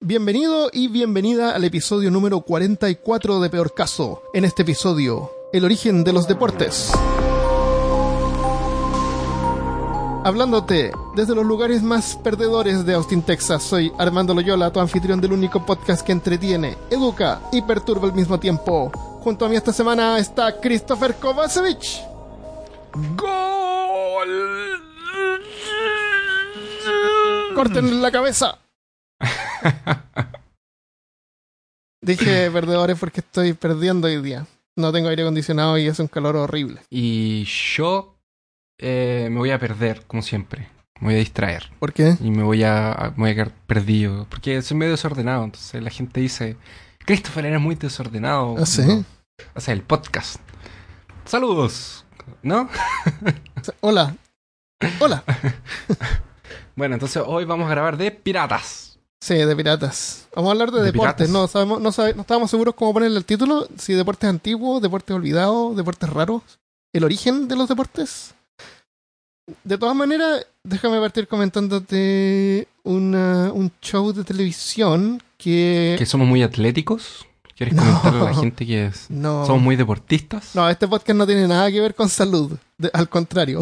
Bienvenido y bienvenida al episodio número 44 de Peor Caso. En este episodio, el origen de los deportes. Hablándote desde los lugares más perdedores de Austin, Texas, soy Armando Loyola, tu anfitrión del único podcast que entretiene, educa y perturba al mismo tiempo. Junto a mí esta semana está Christopher Kovacevic. ¡Gol! Corten la cabeza. Dije perdedores porque estoy perdiendo hoy día. No tengo aire acondicionado y es un calor horrible. Y yo eh, me voy a perder, como siempre. Me voy a distraer. ¿Por qué? Y me voy a, me voy a quedar perdido. Porque soy medio desordenado. Entonces la gente dice, Christopher, eres muy desordenado. ¿Ah, sí? No. O sea, el podcast. Saludos. ¿No? Hola. Hola. bueno, entonces hoy vamos a grabar de piratas. Sí, de piratas. Vamos a hablar de, ¿De deportes. piratas? No, sabemos, no, sabe- no estábamos seguros cómo ponerle el título. Si deportes antiguos, deportes olvidados, deportes raros. El origen de los deportes. De todas maneras, déjame partir comentándote una, un show de televisión que... Que somos muy atléticos. ¿Quieres No. comentarle a la gente que es- No, somos muy deportistas? no, este podcast no tiene nada que ver con salud. De- al contrario,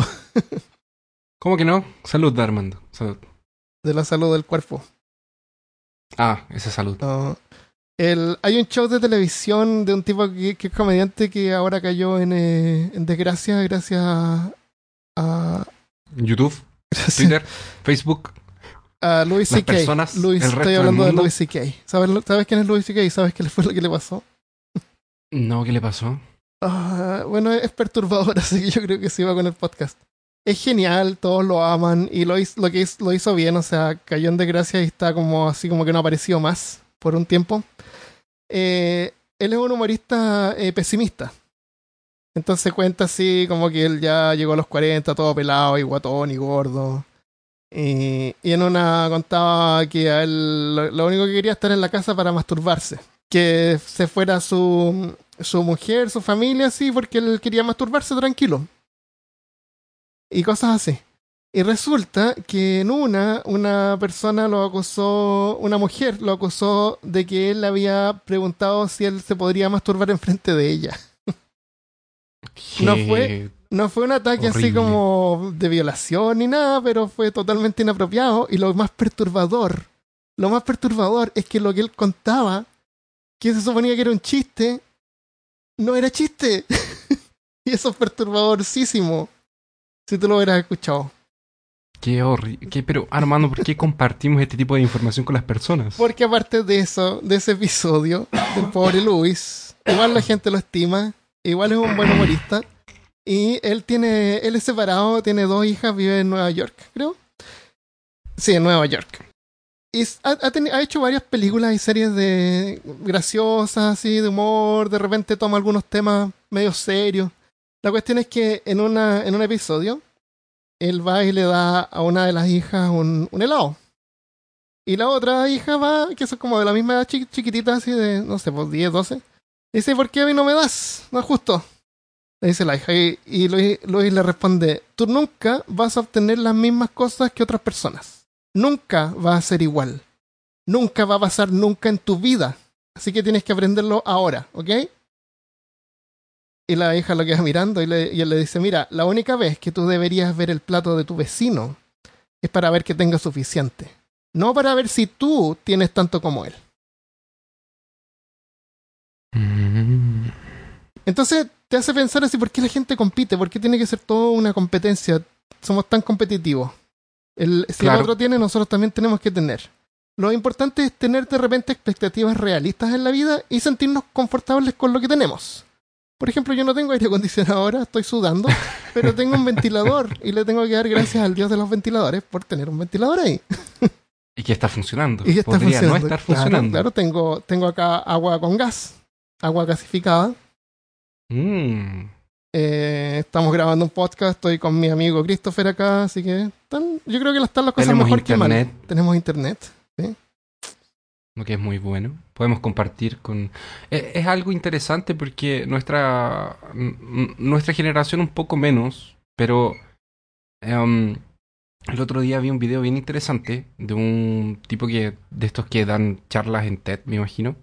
¿Cómo que no? Salud, Armando. Salud. de la salud del cuerpo. Ah, esa salud. No. El, hay un show de televisión de un tipo que, que es comediante que ahora cayó en, eh, en desgracia gracias a, a, YouTube, gracias Twitter, Facebook. a Louis C.K. estoy hablando de. Louis C.K. ¿Sabes, ¿Sabes quién es Louis C.K.? ¿Sabes qué le fue lo que le pasó? No, ¿qué le pasó? Ah, bueno, es perturbador, así que yo creo que se iba con el podcast. Es genial, todos lo aman y lo, hizo, lo que hizo, lo hizo bien, o sea, cayó en desgracia y está como así como que no apareció más por un tiempo. Eh, él es un humorista eh, pesimista. Entonces cuenta así como que él ya llegó a los 40, todo pelado y guatón y gordo. Y, y en una contaba que a él lo, lo único que quería estar en la casa para masturbarse. Que se fuera su, su mujer, su familia, así, porque él quería masturbarse tranquilo. Y cosas así. Y resulta que en una, una persona lo acusó, una mujer lo acusó de que él le había preguntado si él se podría masturbar enfrente de ella. No fue- No fue un ataque así como de violación ni nada, pero fue totalmente inapropiado. Y lo más perturbador, lo más perturbador es que lo que él contaba, que se suponía que era un chiste, no era chiste. y eso es perturbadorcísimo. Si tú lo hubieras escuchado. Qué horrible. Pero, Armando, ¿por qué compartimos este tipo de información con las personas? Porque aparte de eso, de ese episodio del pobre Luis, igual la gente lo estima, igual es un buen humorista. Y él tiene, él es separado, tiene dos hijas, vive en Nueva York, creo. Sí, en Nueva York. Y ha, ha ha hecho varias películas y series de graciosas, así, de humor, de repente toma algunos temas medio serios. La cuestión es que en, una, en un episodio, él va y le da a una de las hijas un, un helado. Y la otra hija va, que son como de la misma edad chi- chiquitita, así de, no sé, pues 10, 12. Dice, ¿por qué a mí no me das? No es justo. Le dice la hija. Y, y Luis, Luis le responde, tú nunca vas a obtener las mismas cosas que otras personas. Nunca va a ser igual. Nunca va a pasar nunca en tu vida. Así que tienes que aprenderlo ahora, ¿ok? Y la hija lo queda mirando y, le- y él le dice, mira, la única vez que tú deberías ver el plato de tu vecino es para ver que tenga suficiente. No para ver si tú tienes tanto como él. Mm. Entonces te hace pensar así, ¿por qué la gente compite? ¿Por qué tiene que ser toda una competencia? Somos tan competitivos. El, si Claro. el otro tiene, nosotros también tenemos que tener. Lo importante es tener de repente expectativas realistas en la vida y sentirnos confortables con lo que tenemos. Por ejemplo, yo no tengo aire acondicionado ahora, estoy sudando, pero tengo un ventilador y le tengo que dar gracias al dios de los ventiladores por tener un ventilador ahí. Y que está funcionando. Y está Podría funcionando. no estar funcionando. Claro, tengo, tengo acá agua con gas, agua gasificada. Mm. Eh, estamos grabando un podcast, estoy con mi amigo Christopher acá, así que están, yo creo que están las cosas mejor que mal. Tenemos internet. Lo que es muy bueno. Podemos compartir con... Es, es algo interesante porque nuestra, nuestra generación un poco menos, pero em, el otro día vi un video bien interesante de un tipo que de estos que dan charlas en TED, me imagino.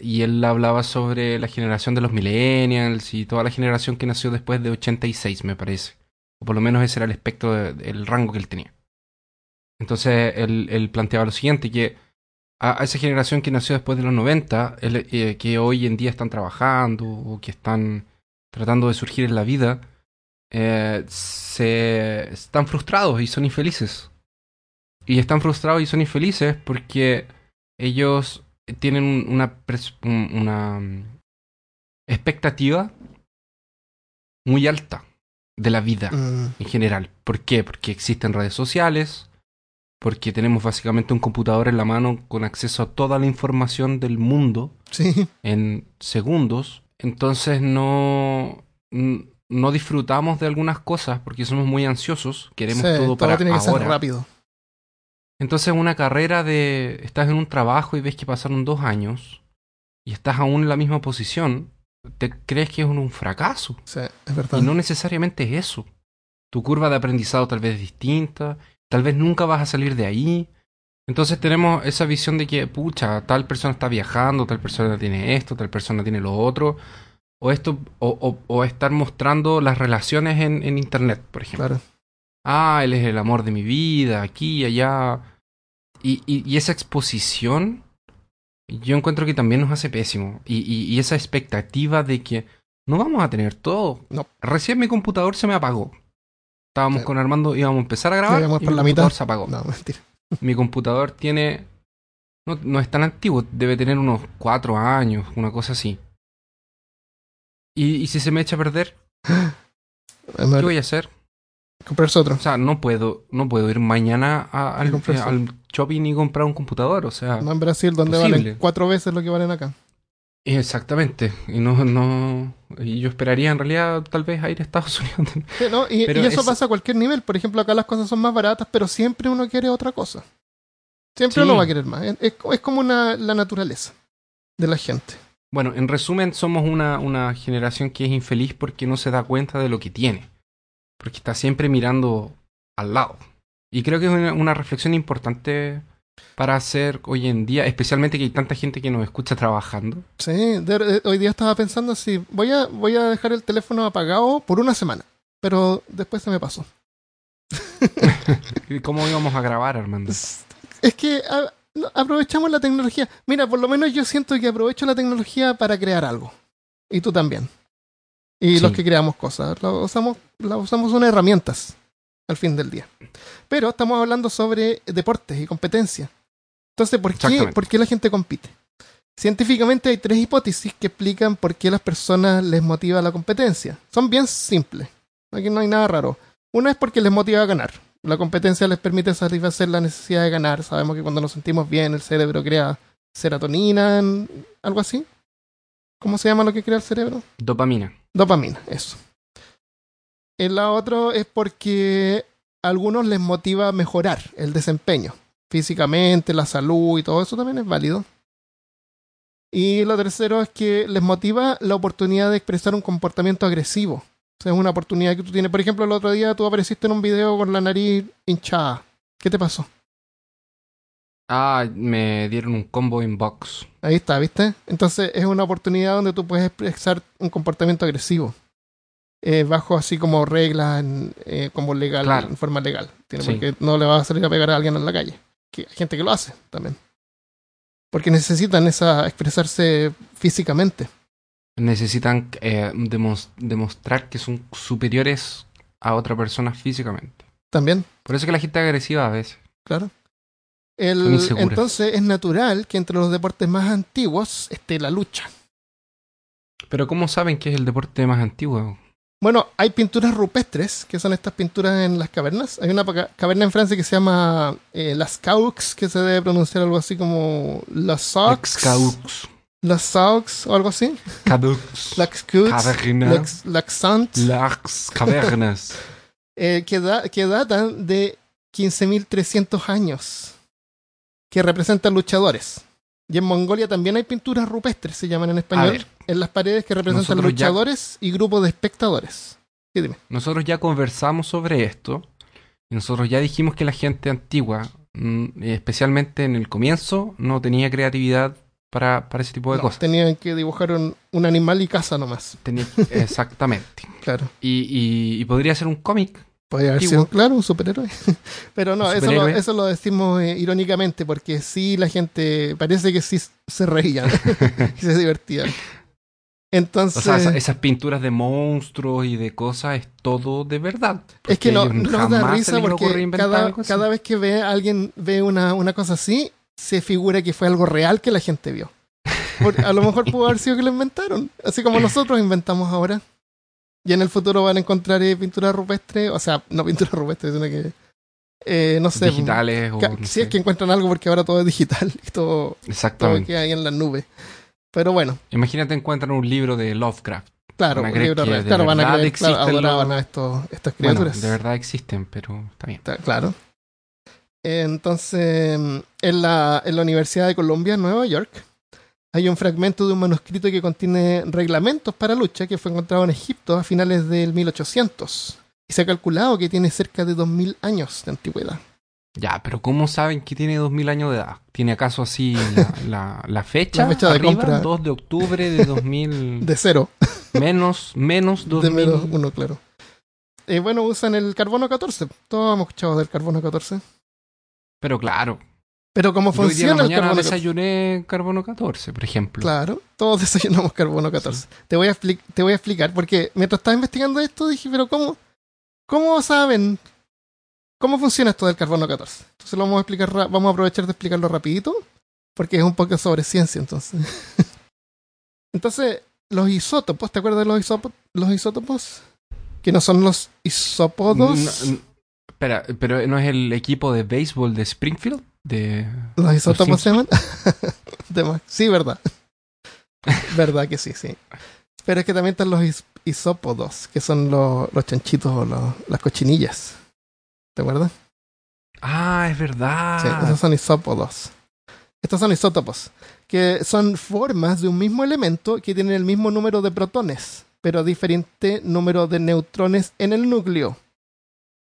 Y él hablaba sobre la generación de los millennials y toda la generación que nació después de 86, me parece. O por lo menos ese era el espectro, de- el rango que él tenía. Entonces él, él planteaba lo siguiente, que a, esa generación que nació después de los 90, él, eh, que hoy en día están trabajando o que están tratando de surgir en la vida, eh, se están frustrados y son infelices. Y están frustrados y son infelices porque ellos tienen una mm, expectativa muy alta de la vida Mm, en general. ¿Por qué? Porque existen redes sociales, porque tenemos básicamente un computador en la mano con acceso a toda la información del mundo sí, en segundos. Entonces no, no disfrutamos de algunas cosas porque somos muy ansiosos, queremos sí, todo para tiene que ahora. ser rápido. Entonces una carrera de... Estás en un trabajo y ves que pasaron dos años y estás aún en la misma posición, te crees que es un, un fracaso. Sí, es verdad. Y no necesariamente es eso. Tu curva de aprendizado tal vez es distinta, tal vez nunca vas a salir de ahí. Entonces tenemos esa visión de que, pucha, tal persona está viajando, tal persona tiene esto, tal persona tiene lo otro. O esto, o, o- o estar mostrando las relaciones en, en internet, por ejemplo. Claro. Ah, él es el amor de mi vida, aquí allá. Y, y, y esa exposición, yo encuentro que también nos hace pésimo. Y, y, y esa expectativa de que no vamos a tener todo. No. Recién mi computador se me apagó. Estábamos Sí. con Armando, íbamos a empezar a grabar y por mi la computador mitad. se apagó. No, mentira. Mi computador tiene... No, no es tan antiguo, debe tener unos cuatro años, una cosa así. Y, y si se me echa a perder, ¿qué voy a hacer? comprarse otro. O sea, no puedo, no puedo ir mañana a- al, shopping y comprar un computador. O sea, No en Brasil, donde Posible. valen cuatro veces lo que valen acá. Exactamente. Y no, no. Y yo esperaría en realidad tal vez a ir a Estados Unidos. Sí, ¿no? y, Pero y eso es- pasa a cualquier nivel. Por ejemplo, acá las cosas son más baratas, pero siempre uno quiere otra cosa. Siempre Sí. uno va a querer más. Es, es- como una, la naturaleza de la gente. Bueno, en resumen, somos una, una generación que es infeliz porque no se da cuenta de lo que tiene. Porque está siempre mirando al lado. Y creo que es una, una reflexión importante para hacer hoy en día, especialmente que hay tanta gente que nos escucha trabajando. Sí, de- de- hoy día estaba pensando si voy a, voy a dejar el teléfono apagado por una semana. Pero después se me pasó. ¿Y ¿Cómo íbamos a grabar, Armando? Es, es que a- aprovechamos la tecnología. Mira, por lo menos yo siento que aprovecho la tecnología para crear algo. Y tú también. Y Sí. los que creamos cosas. La usamos, la usamos unas herramientas al fin del día. Pero estamos hablando sobre deportes y competencia. Entonces, ¿por qué. ¿por qué la gente compite? Científicamente hay tres hipótesis que explican por qué las personas les motiva la competencia. Son bien simples. Aquí no hay nada raro. Una es porque les motiva a ganar. La competencia les permite satisfacer la necesidad de ganar. Sabemos que cuando nos sentimos bien, el cerebro crea serotonina, algo así. ¿Cómo se llama lo que crea el cerebro? Dopamina. Dopamina, eso. El otro es porque a algunos les motiva a mejorar el desempeño. Físicamente, la salud y todo eso también es válido. Y lo tercero es que les motiva la oportunidad de expresar un comportamiento agresivo. O sea, es una oportunidad que tú tienes. Por ejemplo, el otro día tú apareciste en un video con la nariz hinchada. ¿Qué te pasó? Ah, me dieron un combo en box. Ahí está, ¿viste? Entonces es una oportunidad donde tú puedes expresar un comportamiento agresivo. Eh, bajo así como reglas, eh, como legal, Claro. en forma legal. Tiene Sí. Porque no le vas a salir a pegar a alguien en la calle. Que hay gente que lo hace también. Porque necesitan esa expresarse físicamente. Necesitan eh, demos- demostrar que son superiores a otra persona físicamente. También, Por eso que la gente es agresiva a veces. claro. El, entonces es natural que entre los deportes más antiguos esté la lucha. Pero ¿cómo saben que es el deporte más antiguo? Bueno, hay pinturas rupestres, que son estas pinturas en las cavernas. Hay una caverna en Francia que se llama eh, Las Caux, que se debe pronunciar algo así como Las Saux. Excaux. Las Saux o algo así. Las Caux. Caverna. Las Laxant. Las cavernas. eh, que, da- que datan de 15.300 años. Que representan luchadores. Y en Mongolia también hay pinturas rupestres, se llaman en español. En las paredes que representan Nosotros ya- luchadores y grupos de espectadores. Sí, dime. Nosotros ya conversamos sobre esto Y nosotros ya dijimos que la gente antigua, mm, especialmente en el comienzo, no tenía creatividad para, para ese tipo de No, cosas. Tenían que dibujar un, un animal y casa nomás. Tenía- exactamente. Claro. Y, y- y podría ser un cómic. Podría haber sido, claro, un superhéroe. Pero no, eso lo, eso lo decimos eh, irónicamente porque sí la gente parece que sí se reían y se divertían. Entonces, O sea, esa- esas pinturas de monstruos y de cosas es todo de verdad. es que no, Porque ellos no da risa porque cada, cada vez que ve alguien ve una, una cosa así, se figura que fue algo real que la gente vio. A lo mejor pudo haber sido que lo inventaron, así como nosotros inventamos ahora. Y en el futuro van a encontrar eh, pintura rupestre, o sea, no pintura rupestre, sino que, eh, no sé, digitales o no si sé. es que encuentran algo porque ahora todo es digital y todo, todo Exactamente. queda ahí en la nube. Pero bueno, Imagínate encuentran un libro de Lovecraft. claro, Van a libro que real. de Claro, van a verdad creer, claro, existen adoraban los- a estos, estas Bueno, criaturas. de verdad existen, pero está bien. Claro. Entonces, en la, en la Universidad de Columbia, Nueva York, hay un fragmento de un manuscrito que contiene reglamentos para lucha que fue encontrado en Egipto a finales del 1800. Y se ha calculado que tiene cerca de 2000 años de antigüedad. Ya, pero ¿cómo saben que tiene 2000 años de edad? ¿Tiene acaso así la, la- la fecha? La fecha de arriba? compra. 2 de octubre de 2000. De cero, menos, menos de 2000. menos uno, claro. Eh, bueno, usan el carbono 14. Todos hemos escuchado del carbono 14. Pero claro, Pero cómo yo hoy día en funciona la el carbono 14. desayuné carbono 14, por ejemplo. Claro, todos desayunamos carbono 14. Te, voy a te voy a explicar, porque mientras estaba investigando esto dije, pero ¿cómo, cómo saben cómo funciona esto del carbono 14? Entonces lo vamos a explicar, vamos a aprovechar de explicarlo rapidito, porque es un poco sobre ciencia entonces. entonces, los isótopos, ¿te acuerdas de los, isópo- los isótopos? Que no son los isópodos. No, espera, pero ¿no es el equipo de béisbol de Springfield? De... ¿Los isótopos se llaman? Sí, verdad. verdad que sí, sí. Pero es que también están los is- isópodos, que son los, los chanchitos o los- las cochinillas. ¿Te acuerdas? Ah, es verdad. Sí, esos son isópodos. Estos son isótopos, que son formas de un mismo elemento que tienen el mismo número de protones, pero diferente número de neutrones en el núcleo.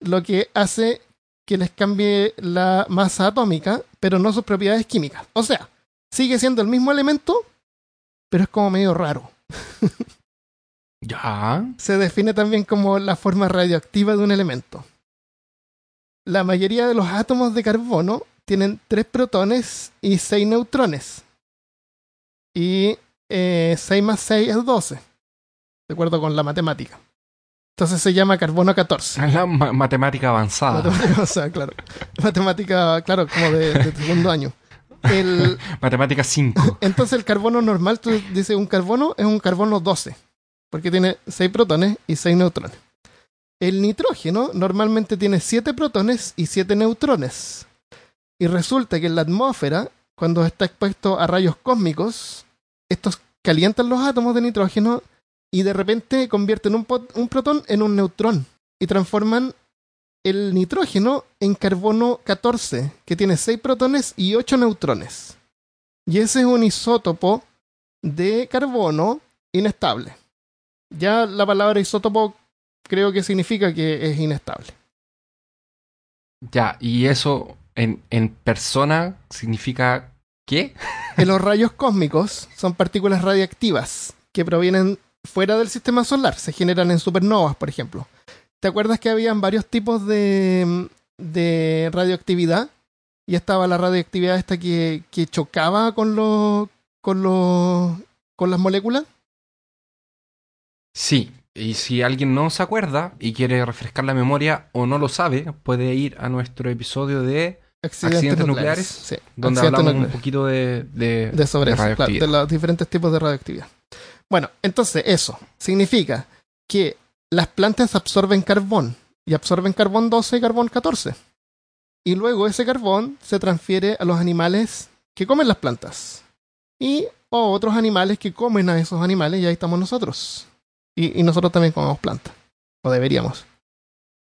Lo que hace que les cambie la masa atómica, pero no sus propiedades químicas. O sea, sigue siendo el mismo elemento, pero es como medio raro. Ya. Se define también como la forma radioactiva de un elemento. La mayoría de los átomos de carbono tienen 3 protones y 6 neutrones. Y eh, 6 más 6 es 12, de acuerdo con la matemática. Entonces se llama carbono 14. La ma- matemática avanzada. Matemática, sea, claro. Matemática, claro, como de, de segundo año. El, Matemática 5. entonces el carbono normal, tú dices un carbono, es un carbono 12, porque tiene 6 protones y 6 neutrones. El nitrógeno normalmente tiene 7 protones y 7 neutrones. Y resulta que en la atmósfera, cuando está expuesto a rayos cósmicos, estos calientan los átomos de nitrógeno y de repente convierten un, protón en un neutrón y transforman el nitrógeno en carbono 14, que tiene 6 protones y 8 neutrones. Y ese es un isótopo de carbono inestable. Ya la palabra isótopo creo que significa que es inestable. Ya, y eso en, en persona significa ¿qué? En los rayos cósmicos son partículas radiactivas que provienen fuera del sistema solar, se generan en supernovas, por ejemplo. ¿Te acuerdas que habían varios tipos de, de radioactividad? Y estaba la radioactividad esta que, que chocaba con los con los con las moléculas. Sí, y si alguien no se acuerda y quiere refrescar la memoria o no lo sabe, puede ir a nuestro episodio de Accidentes, ¿Accidentes nucleares. nucleares? Sí, donde accidentes hablamos un poquito de, de, de sobre de eso, claro, radioactividad. de los diferentes tipos de radioactividad. Bueno, entonces eso significa que las plantas absorben carbón y absorben carbón 12 y carbón 14. Y luego ese carbón se transfiere a los animales que comen las plantas. Y o otros animales que comen a esos animales y ahí estamos nosotros. Y, y nosotros también comemos plantas. O deberíamos.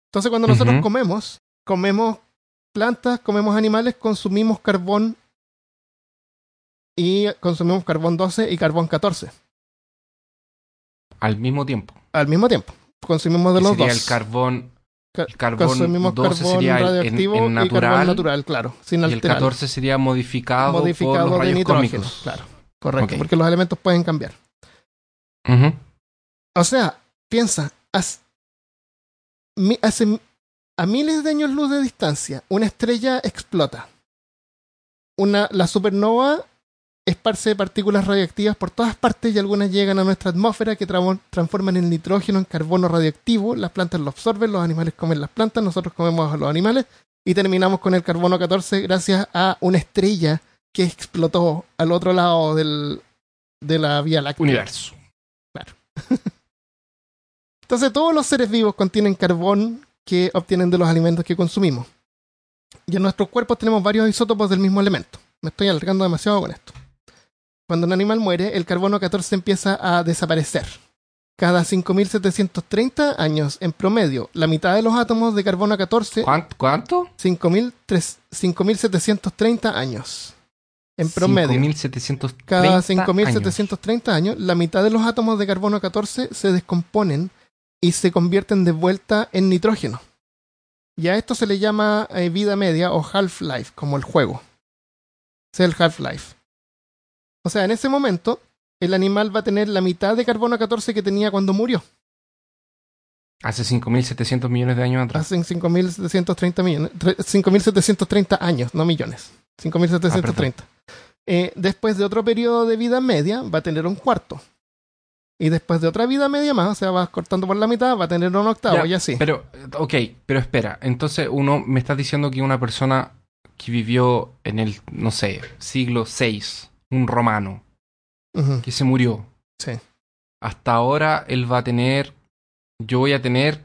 Entonces cuando nosotros comemos, comemos plantas, comemos animales, consumimos carbón y consumimos carbón 12 y carbón 14 al mismo tiempo. al mismo tiempo. Consumimos de los sería dos. el carbón Ca- El carbón consumimos 12 carbón sería en- radioactivo en y carbón natural, natural, claro, sin Y el alterar. 14 sería modificado, modificado por los de nitrógeno, claro, correcto, porque los elementos pueden cambiar. O sea, piensa, mi- hace a miles de años luz de distancia, una estrella explota. Una, la supernova esparce partículas radioactivas por todas partes y algunas llegan a nuestra atmósfera que tra- transforman el nitrógeno en carbono radioactivo. Las plantas lo absorben, los animales comen las plantas, nosotros comemos a los animales y terminamos con el carbono 14 gracias a una estrella que explotó al otro lado del, de la Vía Láctea. Universo. Entonces todos los seres vivos contienen carbón que obtienen de los alimentos que consumimos. Y en nuestros cuerpos tenemos varios isótopos del mismo elemento. Me estoy alargando demasiado con esto. Cuando un animal muere, el carbono 14 empieza a desaparecer. Cada 5.730 años, en promedio, la mitad de los átomos de carbono 14, ¿Cuánto? ¿Cuánto? 5.300 5.730 años. En promedio. 5.730 Cada años. 5.730 años, la mitad de los átomos de carbono 14 se descomponen y se convierten de vuelta en nitrógeno. Y a esto se le llama eh, vida media o half-life, como el juego. Es el half-life. O sea, en ese momento, el animal va a tener la mitad de carbono 14 que tenía cuando murió. Hace 5.700 millones de años atrás. Hace 5.730 millones. tre- 5.730 años, no millones. 5.730. Eh, después de otro periodo de vida media, va a tener un cuarto. Y después de otra vida media más, o sea, vas cortando por la mitad, va a tener un octavo Ya, y así. Pero, ok, pero espera. Entonces, uno me está diciendo que una persona que vivió en el, no sé, siglo VI, un romano, que se murió. Sí. Hasta ahora él va a tener, yo voy a tener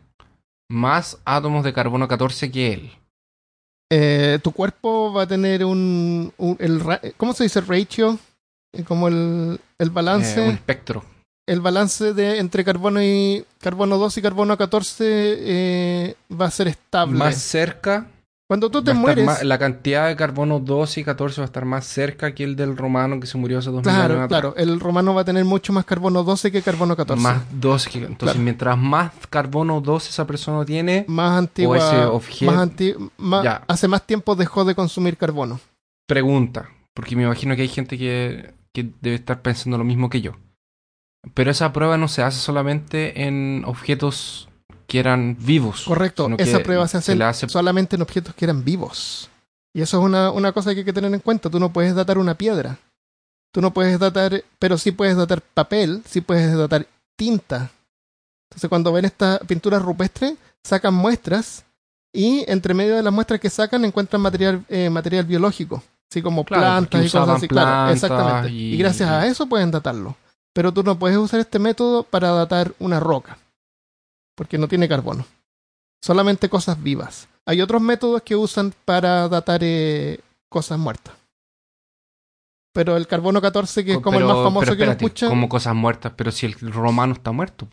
más átomos de carbono 14 que él. Eh, tu cuerpo va a tener un. un- el, ¿Cómo se dice? Ratio. Eh, Como el, el balance. Eh, un espectro. el balance de entre carbono y carbono 2 y carbono 14 eh, va a ser estable. Más cerca. Cuando tú te mueres, más- la cantidad de carbono 12 y 14 va a estar más cerca que el del romano que se murió hace 2000 años claro, claro, el romano va a tener mucho más carbono 12 que carbono 14. Más 12. que- Entonces, Claro. mientras más carbono 12 esa persona tiene, Más antigua, O ese objeto- más anti- más- Ya. hace más tiempo dejó de consumir carbono. pregunta. Porque me imagino que hay gente que, que debe estar pensando lo mismo que yo. Pero esa prueba no se hace solamente en objetos que eran vivos. Correcto, que esa prueba se hace, solamente en objetos que eran vivos. Y eso es una, una cosa que hay que tener en cuenta. Tú no puedes datar una piedra. Tú no puedes datar, pero sí puedes datar papel, sí puedes datar tinta. Entonces cuando ven estas pinturas rupestres, sacan muestras y entre medio de las muestras que sacan encuentran material, eh, material biológico. Así como Claro, plantas y cosas así. Claro, exactamente. y- y gracias a eso pueden datarlo. Pero tú no puedes usar este método para datar una roca. Porque no tiene carbono. Solamente cosas vivas. Hay otros métodos que usan para datar eh, cosas muertas. Pero el carbono 14, que es como el más famoso pero que lo espérate, escuchan, Como cosas muertas, pero si el romano está muerto.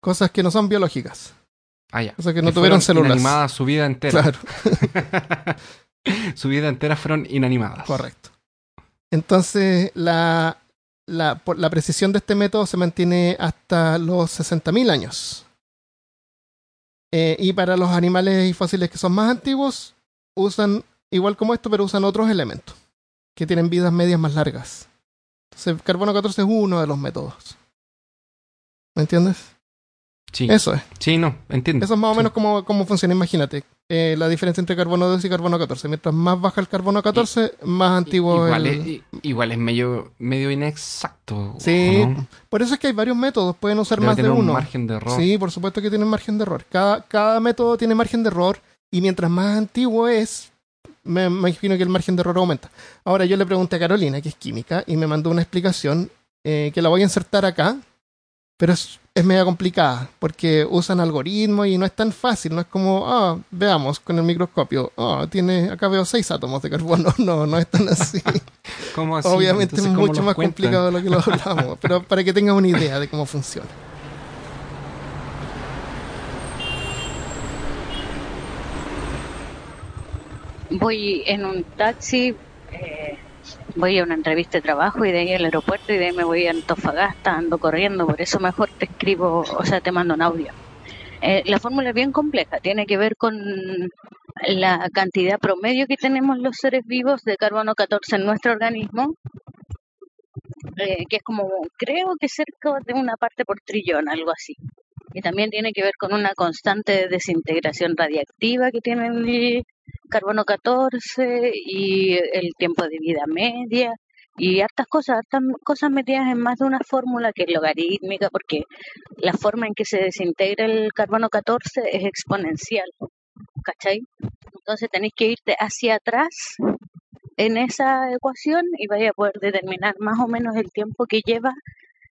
cosas que no son biológicas. Ah, ya. Cosas que no Que tuvieron células. inanimadas su vida entera. Claro, su vida entera fueron inanimadas. correcto. Entonces, la, la, la precisión de este método se mantiene hasta los 60.000 años. Eh, y para los animales y fósiles que son más antiguos, usan, igual como esto, pero usan otros elementos que tienen vidas medias más largas. Entonces, carbono 14 es uno de los métodos. ¿Me entiendes? Sí, Eso es. sí, no, entiendo. Eso es más o Sí. menos cómo, cómo funciona. Imagínate eh, la diferencia entre carbono 2 y carbono 14. Mientras más baja el carbono 14, más antiguo igual, el... es, igual es medio, medio inexacto. ¿o Sí, no? por eso es que hay varios métodos. Pueden usar Debe más de tener un uno. margen de error. Sí, por supuesto que tienen margen de error. Cada, cada método tiene margen de error y mientras más antiguo es, me, me imagino que el margen de error aumenta. Ahora yo le pregunté a Carolina, que es química, y me mandó una explicación eh, que la voy a insertar acá, pero es, es media complicada porque usan algoritmos y no es tan fácil. No es como, ah, veamos con el microscopio, ah, tiene, acá veo seis átomos de carbono. No, no es tan así. ¿Cómo así? Obviamente es Entonces, ¿cómo mucho más cuentan? complicado de lo que lo hablamos, pero para que tengas una idea de cómo funciona. voy en un taxi, eh, voy a una entrevista de trabajo y de ahí al aeropuerto y de ahí me voy a Antofagasta, ando corriendo, por eso mejor te escribo, o sea, te mando un audio. Eh, la fórmula es bien compleja, tiene que ver con la cantidad promedio que tenemos los seres vivos de carbono 14 en nuestro organismo, eh, que es como, creo que cerca de una parte por trillón, algo así. Y también tiene que ver con una constante desintegración radiactiva que tiene carbono 14 y el tiempo de vida media y hartas cosas, hartas cosas metidas en más de una fórmula que es logarítmica, porque la forma en que se desintegra el carbono 14 es exponencial, ¿cachai? Entonces tenéis que irte hacia atrás en esa ecuación y vais a poder determinar más o menos el tiempo que lleva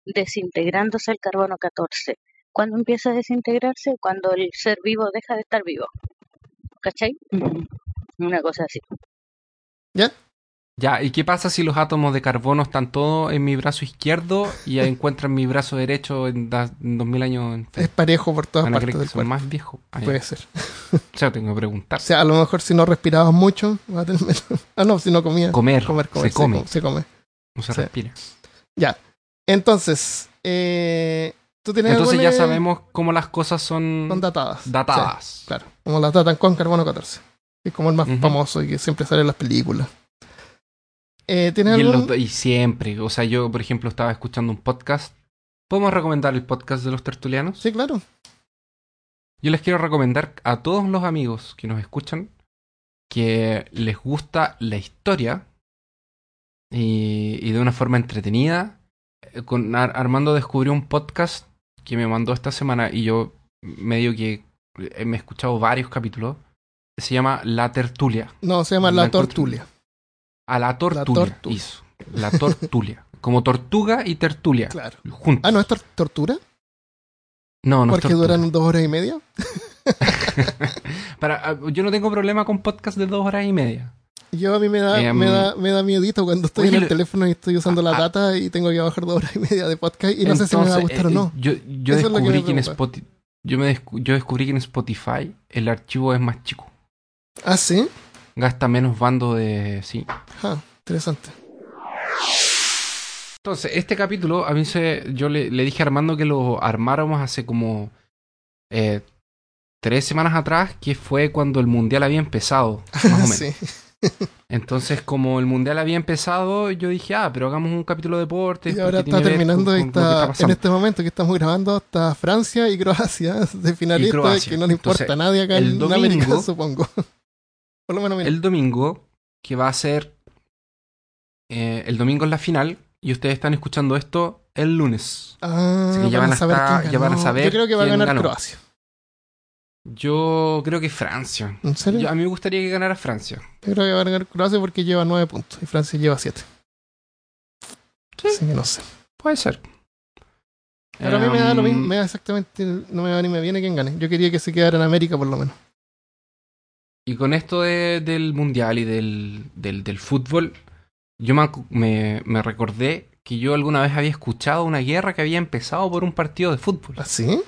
desintegrándose el carbono 14. ¿Cuándo empieza a desintegrarse? Cuando el ser vivo deja de estar vivo. ¿Cachai? Una cosa así. ¿Ya? Ya, ¿y qué pasa si los átomos de carbono están todos en mi brazo izquierdo y encuentran mi brazo derecho en, da, en 2000 años? En Es parejo por todas ¿Van a partes del son cuerpo. más viejos? Ah, ya. Puede ser. O sea, tengo que preguntar. O sea, a lo mejor si no respirabas mucho, vas a tener menos. Ah, no, si no comías. Comer, Comer, comer. se come, com- Se come. no se sí. respira. Ya. Entonces, eh, tú tienes Entonces ya alguna- sabemos cómo las cosas son, Son datadas. datadas. Sí, claro. Como las datan con carbono 14. Que es como el más famoso y que siempre sale en las películas. Eh, ¿Tienes Y, en algún...? los- y siempre, o sea, yo por ejemplo estaba escuchando un podcast. ¿Podemos recomendar el podcast de los tertulianos? Sí, claro. Yo les quiero recomendar a todos los amigos que nos escuchan que les gusta la historia y, y de una forma entretenida. Eh, Con, Ar- Armando descubrió un podcast que me mandó esta semana y yo medio que eh, me he escuchado varios capítulos. Se llama La Tertulia. No, se llama La La Tortulia. A la Tortulia. Tortulia. hizo. La Tortulia. Como tortuga y tertulia. Claro. Juntos. Ah, ¿no es tor- tortura? no, no es Porque tortura. duran dos horas y media. Para, ah, yo no tengo problema con podcast de dos horas y media. Yo a mí me da, Em, me da, me da miedito cuando estoy oye, en el teléfono y estoy usando la data y tengo que bajar dos horas y media de podcast y no sé si me va a gustar o eh, no. Yo, yo Eso es lo que descubrí me que, en preocupa. Spotify, yo, me descu- yo descubrí que en Spotify el archivo es más chico. Ah, sí. Gasta menos bando de... Sí. Ah, interesante. Entonces, este capítulo, a mí se, yo le, le dije a Armando que lo armáramos hace como eh, tres semanas atrás, que fue cuando el Mundial había empezado, más o menos. sí. Entonces, como el Mundial había empezado, yo dije, ah, pero hagamos un capítulo de deportes. Y ahora está terminando con- con está, en este momento que estamos grabando está Francia y Croacia de finalistas que no le importa Entonces, a nadie acá el en América, domingo- supongo. Por lo menos mira. el domingo, que va a ser. eh, el domingo es la final, y ustedes están escuchando esto el lunes. Ah, así que ya van a saber estar- ya van a saber Yo creo que va a ganar ganó. Croacia. Yo creo que Francia. ¿En serio? Yo- a mí me gustaría que ganara Francia. Yo creo que va a ganar Croacia porque lleva nueve puntos y Francia lleva siete. Sí. Así que no sé. Puede ser. Pero a mí me da lo Em, mismo, me da exactamente, no me va ni me viene quién gane. Yo quería que se quedara en América por lo menos. Y con esto de- del mundial y del, del, del fútbol, yo me, me, me recordé que yo alguna vez había escuchado una guerra que había empezado por un partido de fútbol. ¿Así?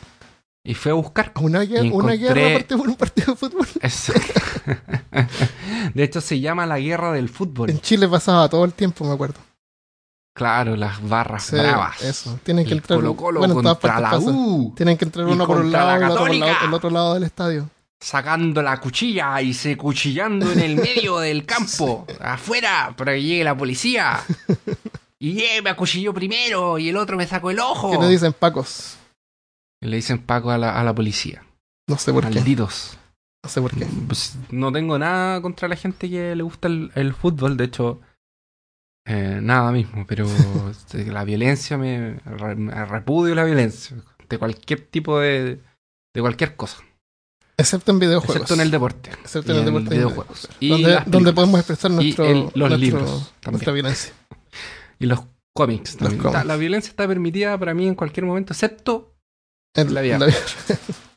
Y fui a buscar. ¿Una, guerra, una guerra por un partido de fútbol? De hecho, se llama la guerra del fútbol. En Chile pasaba todo el tiempo, me acuerdo. Claro, las barras Sí, bravas. Eso. Tienen que El entrar. Colo Colo bueno, en todas contra partes la pasa. U. Tienen que entrar uno por un lado y el otro, por la- Católica. el otro lado del estadio. Sacando la cuchilla y se cuchillando en el medio del campo. Afuera, para que llegue la policía. Y eh, me acuchilló primero y el otro me sacó el ojo. ¿Qué le dicen Pacos? Y Le dicen Paco a la, a la policía. No sé por qué. Malditos. No sé por qué. Pues, no tengo nada contra la gente que le gusta el, el fútbol. De hecho, eh, nada mismo. Pero este, la violencia me, re- me repudio la violencia. De cualquier tipo de. De cualquier cosa. Excepto en videojuegos. Excepto en el deporte. Excepto y en el deporte. y en videojuegos. Y donde, podemos expresar nuestro, el- los nuestro- libros también. nuestra violencia. Y los cómics también. cómics. Está- La violencia está permitida para mí en cualquier momento, excepto En La vida. la vida.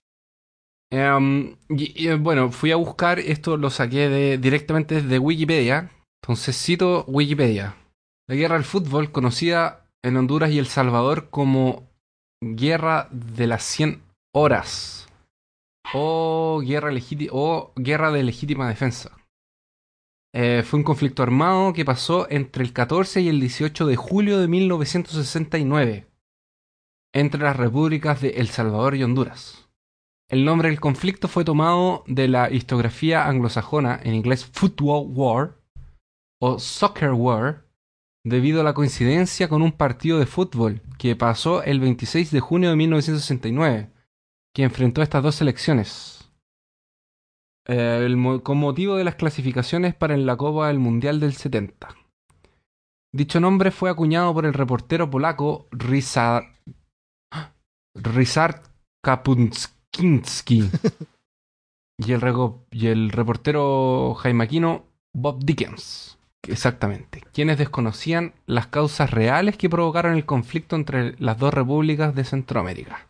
Em, y, y, bueno, fui a buscar, esto lo saqué de, directamente desde Wikipedia. Entonces cito Wikipedia. La guerra del fútbol, conocida en Honduras y El Salvador como Guerra de las 100 Horas. O Guerra, o guerra de Legítima Defensa. Eh, fue un conflicto armado que pasó entre el 14 y el 18 de julio de 1969 entre las repúblicas de El Salvador y Honduras. El nombre del conflicto fue tomado de la historiografía anglosajona, en inglés Football War o Soccer War, debido a la coincidencia con un partido de fútbol que pasó el 26 de junio de 1969, que enfrentó estas dos selecciones. Eh, el con motivo de las clasificaciones para la Copa del Mundial del 70. Dicho nombre fue acuñado por el reportero polaco Ryszard, Ryszard Kapuński y, el rego- y el reportero jaimaquino Bob Dickens. Exactamente. Quienes desconocían las causas reales que provocaron el conflicto entre las dos repúblicas de Centroamérica.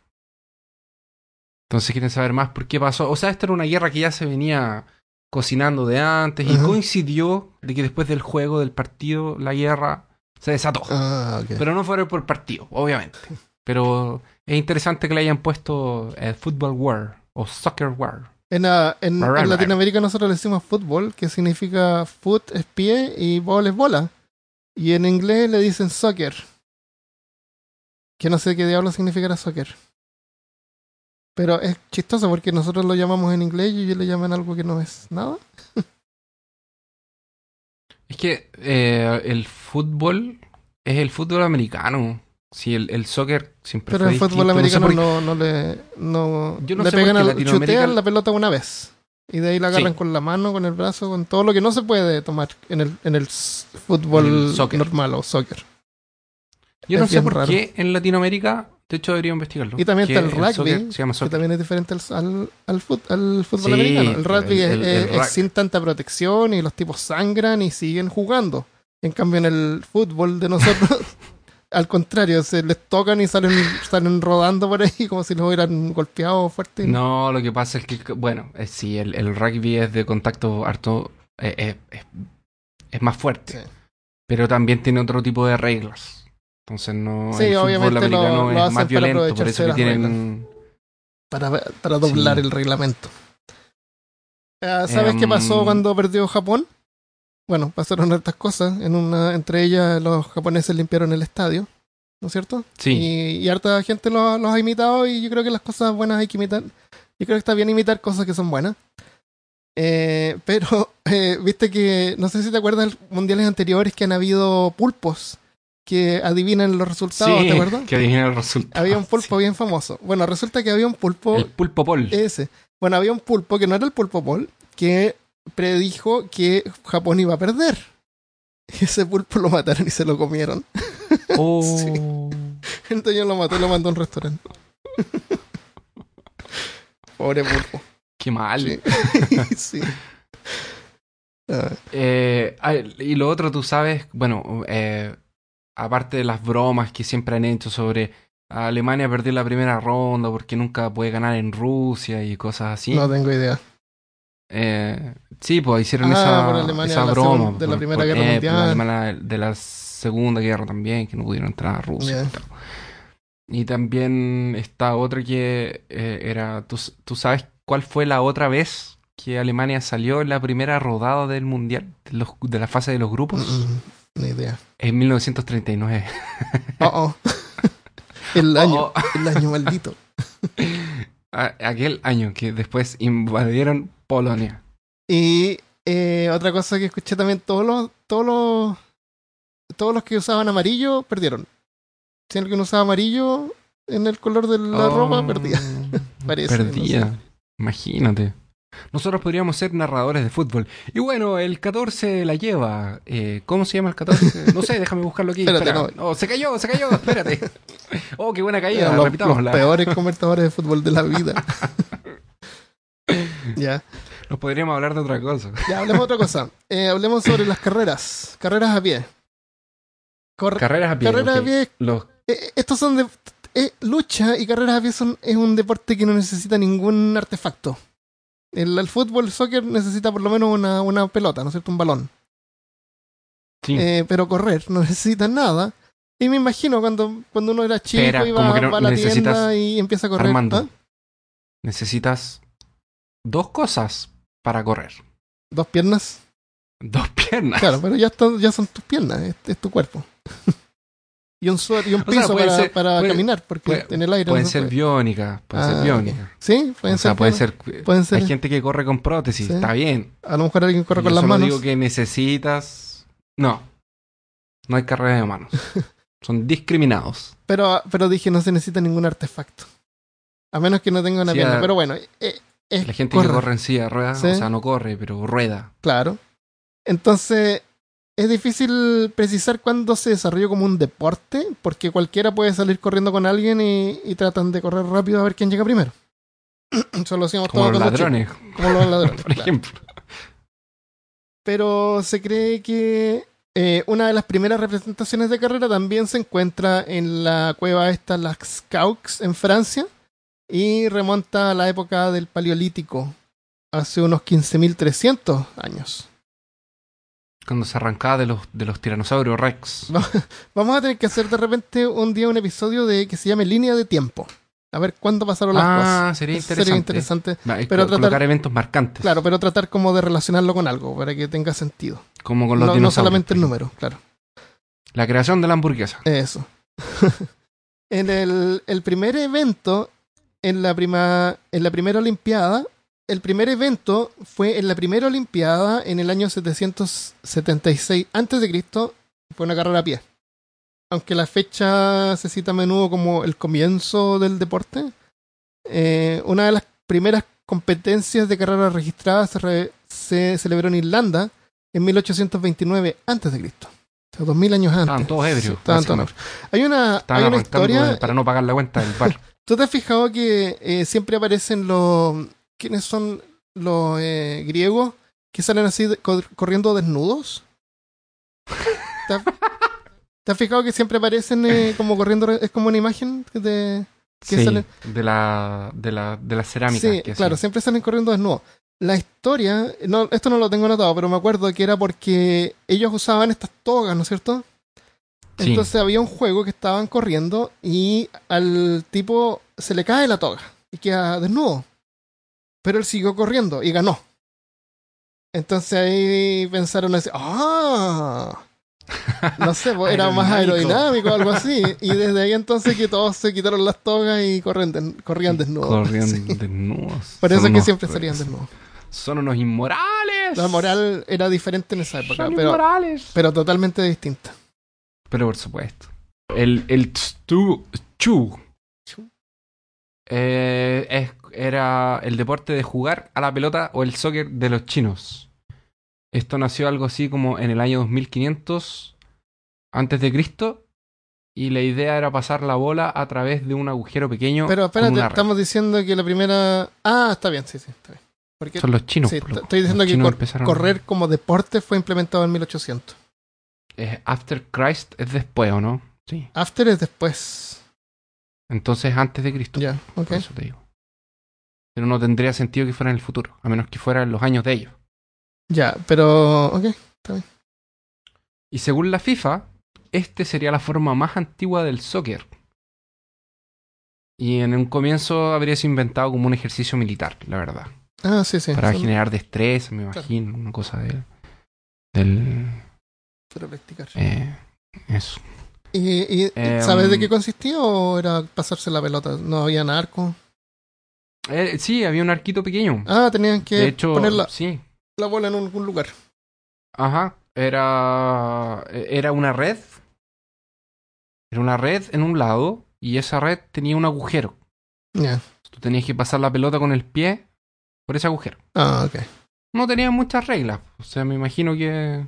Entonces quieren saber más por qué pasó. O sea, esta era una guerra que ya se venía cocinando de antes y coincidió de que después del juego, del partido, la guerra se desató. Ah. Pero no fue por partido, obviamente. Pero es interesante que le hayan puesto eh, Football War o Soccer War. En, ah, en-. Latinoamérica nosotros le decimos fútbol, que significa foot es pie y ball es bola. Y en inglés le dicen soccer. Que no sé qué diablo significará soccer. Pero es chistoso porque nosotros lo llamamos en inglés y ellos le llaman algo que no es nada. Es que eh, el fútbol es el fútbol americano. Si el, el soccer siempre Pero fue el fútbol. No sé americano no, no le. No, Yo no le sé pegan al, Latinoamérica- chutean la pelota una vez. Y de ahí la agarran Sí. con la mano, con el brazo, con todo lo que no se puede tomar en el, en el fútbol En el soccer. normal o soccer. Yo no es sé bien por raro. qué en Latinoamérica, de hecho debería investigarlo. Y también está el rugby, se llama Que también es diferente al, al, al fut- al fútbol Sí, americano. El rugby el- es, es sin tanta protección y los tipos sangran y siguen jugando. En cambio, en el fútbol de nosotros, al contrario, se les tocan y salen, salen rodando por ahí como si los hubieran golpeado fuerte. No, lo que pasa es que, bueno, eh, sí, el, el rugby es de contacto harto. eh, eh, es, es más fuerte. Sí. Pero también tiene otro tipo de reglas. Entonces no. Sí, el fútbol obviamente lo- americano lo es más violento, por eso que tienen. para, para doblar Sí. el reglamento. Ah, ¿Sabes qué Em, pasó cuando perdió Japón? Bueno, pasaron hartas cosas. En una, entre ellas, los japoneses limpiaron el estadio, ¿no es cierto? Sí. Y, y harta gente lo- los ha imitado y yo creo que las cosas buenas hay que imitar. Yo creo que está bien imitar cosas que son buenas. Eh, pero, eh, viste que, no sé si te acuerdas de mundiales anteriores que han habido pulpos que adivinan los resultados, Sí, ¿te acuerdas? que adivina el resultado. Había un pulpo Sí. bien famoso. Bueno, resulta que había un pulpo El pulpo pol. ese. Bueno, había un pulpo que no era el pulpo Paul, que predijo que Japón iba a perder. Y ese pulpo lo mataron y se lo comieron. Oh. sí. Entonces lo mató y lo mandó a un restaurante. Pobre pulpo. Qué mal. Sí. sí. Ah, Eh, y lo otro, tú sabes, bueno, eh, aparte de las bromas que siempre han hecho sobre Alemania perdió la primera ronda porque nunca puede ganar en Rusia y cosas así. No tengo idea. Eh, sí, pues hicieron Ah, esa, por Alemania esa la broma. de la por- Primera por- Guerra eh, por Mundial. la de la Segunda Guerra también, que no pudieron entrar a Rusia. Ya. y también está otra que eh, era, ¿tú, tú sabes cuál fue la otra vez que Alemania salió en la primera rodada del Mundial, de, los- de la fase de los grupos? Mm, Ni idea. En 1939. Oh, oh. el año. Oh, oh. El año maldito. Aquel año que después invadieron Polonia. Y eh, otra cosa que escuché también, todos los, todos los, todos los que usaban amarillo perdieron. Si alguien usaba amarillo en el color de la Oh, ropa, perdía. Parece, Perdía. no Imagínate. Nosotros podríamos ser narradores de fútbol. Y bueno, el 14 la lleva. Eh, ¿Cómo se llama el 14? No sé, déjame buscarlo aquí. Espérate, Espera. Oh, se cayó, se cayó, espérate. Oh, qué buena caída, los, los peores comentadores de fútbol de la vida. ya, Nos podríamos hablar de otra cosa. ya hablemos de otra cosa. Eh, hablemos sobre las carreras. Carreras a pie. Carreras a pie. carreras a pie. Los- eh, estos son de. eh, lucha y carreras a pie son, es un deporte que no necesita ningún artefacto. El, el fútbol, el soccer necesita por lo menos una, una pelota, ¿no es cierto? Un balón. sí. Eh, pero correr no necesita nada. Y me imagino cuando, cuando uno era chico Espera, y ¿cómo va, que no va a la tienda y empieza a correr. Armando. ¿ah? Necesitas dos cosas para correr. Dos piernas. Dos piernas. Claro, pero ya, están- ya son tus piernas, es, es tu cuerpo. y un suéter y un O sea, piso para, ser- para puede- caminar, porque puede- en el aire Pueden no ser puede. biónicas, pueden Ah, ser ok. biónicas. Sí, pueden O sea, ser. puede ser. pueden ser- Hay gente que corre con prótesis, Sí. está bien. A lo mejor alguien corre Yo con las manos. digo que necesitas. No. No hay carrera de manos. Son discriminados. Pero, pero dije, no se necesita ningún artefacto. A menos que no tenga una Sí, pierna. Pero bueno, eh, es La gente corre, que corre en silla de ruedas, Sí. o sea, no corre, pero rueda. Claro. Entonces, es difícil precisar cuándo se desarrolló como un deporte, porque cualquiera puede salir corriendo con alguien y, y tratan de correr rápido a ver quién llega primero. Eso lo hacíamos Como todos los ladrones, chicos, como los ladrones. por claro. ejemplo. Pero se cree que eh, una de las primeras representaciones de carrera también se encuentra en la cueva esta, las Caux, en Francia, y remonta a la época del Paleolítico, hace unos 15.300 años. Cuando se arrancaba de los, de los tiranosaurios Rex. No. Vamos a tener que hacer de repente un día un episodio de que se llame Línea de Tiempo. A ver cuándo pasaron las cosas. Ah, sería interesante. Sería interesante. Va, Pero tratar- colocar eventos marcantes. Claro, pero tratar como de relacionarlo con algo para que tenga sentido. Como con los No, no dinosaurios. solamente el número, claro. La creación de la hamburguesa. Eso. en el, el primer evento, en la, prima, en la primera Olimpiada, el primer evento fue en la primera Olimpiada en el año 776 antes de Cristo, fue una carrera a pie. Aunque la fecha se cita a menudo como el comienzo del deporte, eh, una de las primeras competencias de carrera registradas se, re- se celebró en Irlanda en 1829 antes de Cristo. O sea, 2000 años antes. Estaban todos ebrios. Estaban todos básicamente. hay una, hay una historia. para no pagar la cuenta del bar. ¿Tú te has fijado que eh, siempre aparecen los. ¿Quiénes son los eh, griegos que salen así de- cor- corriendo desnudos? ¿Te has, te has fijado que siempre aparecen eh, como corriendo? Es como una imagen de. que sí, sale- de la, de la, de la cerámica. Sí, que claro, siempre salen corriendo desnudos. La historia, no, esto no lo tengo anotado, pero me acuerdo que era porque ellos usaban estas togas, ¿no es cierto? Sí. Entonces había un juego que estaban corriendo y al tipo se le cae la toga y queda desnudo. Pero él siguió corriendo y ganó. Entonces ahí pensaron así, ¡ah! No sé, pues, era más Aerodinámico. o algo así. Y desde ahí entonces que todos se quitaron las togas y corren corrían desnudos. Corrían Sí. desnudos. Por eso es que siempre salían desnudos. Son unos inmorales. La moral era diferente en esa época, Son pero, inmorales. pero totalmente distinta. Pero por supuesto. El, el stu, chu. Eh, es- era el deporte de jugar a la pelota o el soccer de los chinos. Esto nació algo así como en el año 2500 antes de Cristo y la idea era pasar la bola a través de un agujero pequeño. Pero espérate, estamos diciendo que la primera. Ah, está bien, sí, sí, está bien. Porque Son los chinos. sí, estoy diciendo Los que cor- correr como deporte fue implementado en 1800. Eh, After Christ es después, ¿o no? Sí. After es después. Entonces antes de Cristo. Ya, ok. Por eso te digo. Pero no tendría sentido que fuera en el futuro, a menos que fuera en los años de ellos. Ya, pero. Ok. Y según la FIFA, este sería la forma más antigua del soccer. Y en un comienzo habría sido inventado como un ejercicio militar, la verdad. Ah, sí, sí. Para generar destreza, me Claro. imagino, una cosa de, del... para practicar. eh, eso. ¿Y, y Em, sabes de qué consistía o era pasarse la pelota? No había arco. Eh, sí, había un arquito pequeño. Ah, tenían que hecho, poner la, sí. la bola en algún lugar. Ajá. Era, era una red. Era una red en un lado y esa red tenía un agujero. Tú tenías que pasar la pelota con el pie por ese agujero. Ah, ok. No tenía muchas reglas. O sea, me imagino que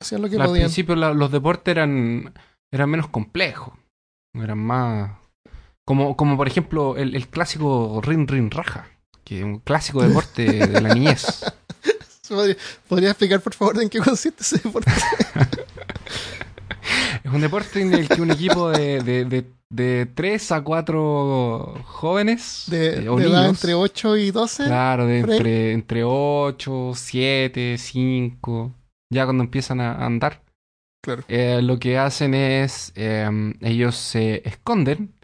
Hacían lo que al podían. principio la- los deportes eran, eran menos complejos. Eran más... Como, como por ejemplo el, el clásico Rin Rin Raja. Que es un clásico deporte de la niñez. ¿Podría, explicar, por favor, en qué consiste ese deporte? Es un deporte en el que un equipo de, de, de, de 3 a 4 jóvenes De, eh, o de edad niños, entre 8 y 12. claro, de entre, entre 8, 7, 5, ya cuando empiezan a andar, Claro. eh, lo que hacen es, eh, ellos se esconden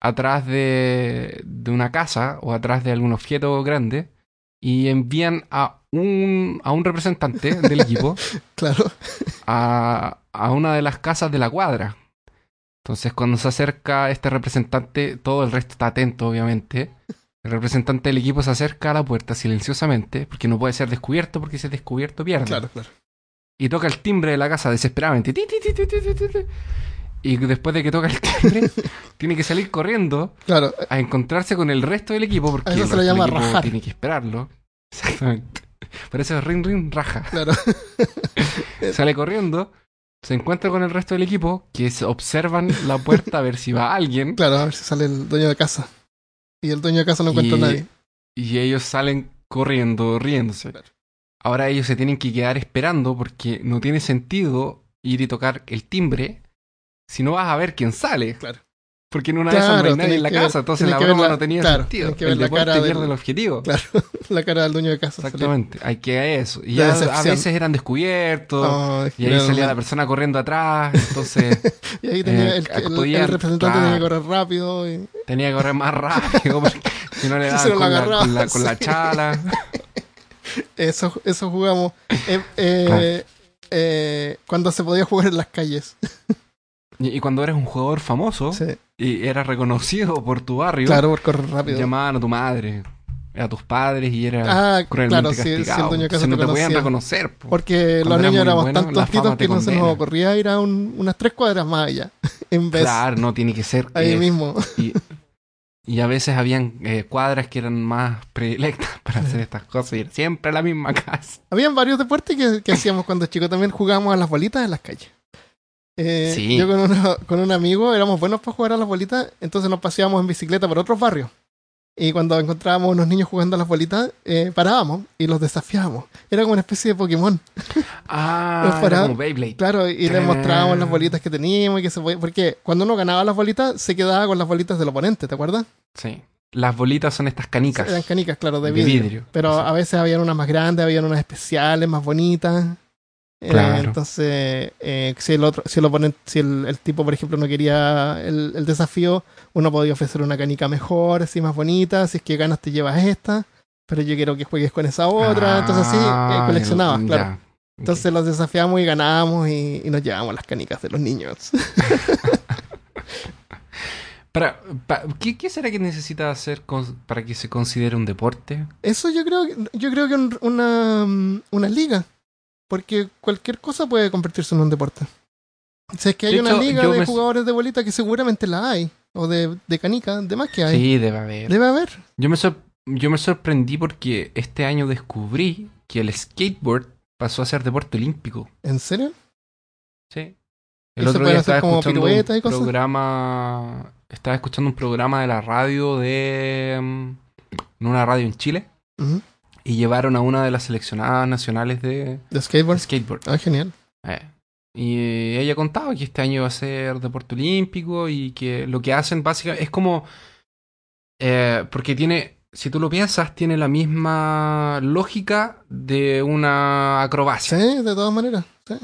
atrás de, de una casa o atrás de algún objeto grande y envían a un, a un representante del equipo Claro. a, a una de las casas de la cuadra. Entonces, cuando se acerca este representante, todo el resto está atento, obviamente. El representante del equipo se acerca a la puerta silenciosamente, porque no puede ser descubierto, porque si es descubierto pierde. Claro, claro. Y toca el timbre de la casa desesperadamente. Y después de que toca el timbre, tiene que salir corriendo Claro, a encontrarse con el resto del equipo, porque A eso el se le llama equipo rajar. tiene que esperarlo. Exactamente. Por eso es ring ring raja. claro. Sale corriendo, se encuentra con el resto del equipo, que se observan la puerta a ver si va alguien. Claro, a ver si sale el dueño de casa. Y el dueño de casa no encuentra y, a nadie. y ellos salen corriendo, riéndose. Claro. Ahora ellos se tienen que quedar esperando porque no tiene sentido ir y tocar el timbre si no vas a ver quién sale. Claro. Porque en una de esas no hay Claro, nadie en la ver- casa, entonces la broma la- no tenía claro, sentido. que ver el la cara del- el objetivo. Claro, la cara del dueño de casa. Exactamente, hay que a eso. Y De ya a veces eran descubiertos. No, y ahí salía la persona corriendo atrás, entonces Y ahí tenía eh, el, el- el representante claro. tenía que correr rápido. y- tenía que correr más rápido porque si no le daban con, la, agarraba, con la- con la sí. chala. Eso, eso jugamos. eh, eh, eh, cuando se podía jugar en las calles. Y, cuando eres un jugador famoso Sí, y eras reconocido por tu barrio, claro, por correr rápido. llamaban a tu madre, a tus padres y era Ah, cruelmente claro, si, si el castigado. dueño de casa Entonces no te te podían reconocer. po. Porque Cuando los niños éramos bueno, tan tontitos que no se nos ocurría ir a un- unas tres cuadras más allá. En vez, Claro, no tiene que ser. ahí mismo. y, y a veces habían eh, cuadras que eran más predilectas para hacer estas cosas y era siempre la misma casa. Habían varios deportes que, que hacíamos cuando chicos. También jugábamos a las bolitas en las calles. Eh, Sí. Yo con, con un amigo éramos buenos para jugar a las bolitas, entonces nos paseábamos en bicicleta por otros barrios. Y cuando encontrábamos unos niños jugando a las bolitas, eh, parábamos y los desafiábamos. Era como una especie de Pokémon. Ah, era como Beyblade. Claro, y les mostrábamos las bolitas que teníamos y que se podía. Porque cuando uno ganaba las bolitas, se quedaba con las bolitas del oponente, ¿te acuerdas? Sí. Las bolitas son estas canicas. Eran canicas, claro, de De vidrio. vidrio, Pero sí. a veces habían unas más grandes, habían unas especiales, más bonitas. Eh, entonces, eh, si el otro, si el oponente, si el, el tipo, por ejemplo, no quería el, el desafío, uno podía ofrecer una canica mejor, así más bonita. Si es que ganas, te llevas esta. Pero yo quiero que juegues con esa otra. entonces, sí, eh, Ah, coleccionabas, el- claro. ya. Entonces los desafiamos y ganábamos y, y nos llevábamos las canicas de los niños. Para, pa- ¿qué, qué será que necesita hacer con- para que se considere un deporte? Eso yo creo, que- yo creo que un- una, mm, una liga. Porque cualquier cosa puede convertirse en un deporte. Si es que hay De una hecho, liga de me- jugadores de bolita que seguramente la hay. O de, de canica, de más que hay. Sí, debe haber. Debe haber. Yo me, sor- yo me sorprendí porque este año descubrí que el skateboard pasó a ser deporte olímpico. ¿En serio? Sí. ¿Y El otro día hacer estaba como escuchando y un cosas? programa. Estaba escuchando un programa de la radio de. mm, en una radio en Chile. Ujú. Y llevaron a una de las seleccionadas nacionales de De skateboard. skateboard. Ah, genial. Eh, Y ella contaba que este año va a ser deporte olímpico y que lo que hacen básicamente es como. eh, porque tiene. Si tú lo piensas, tiene la misma lógica de una acrobacia. Sí, de todas maneras. Sí.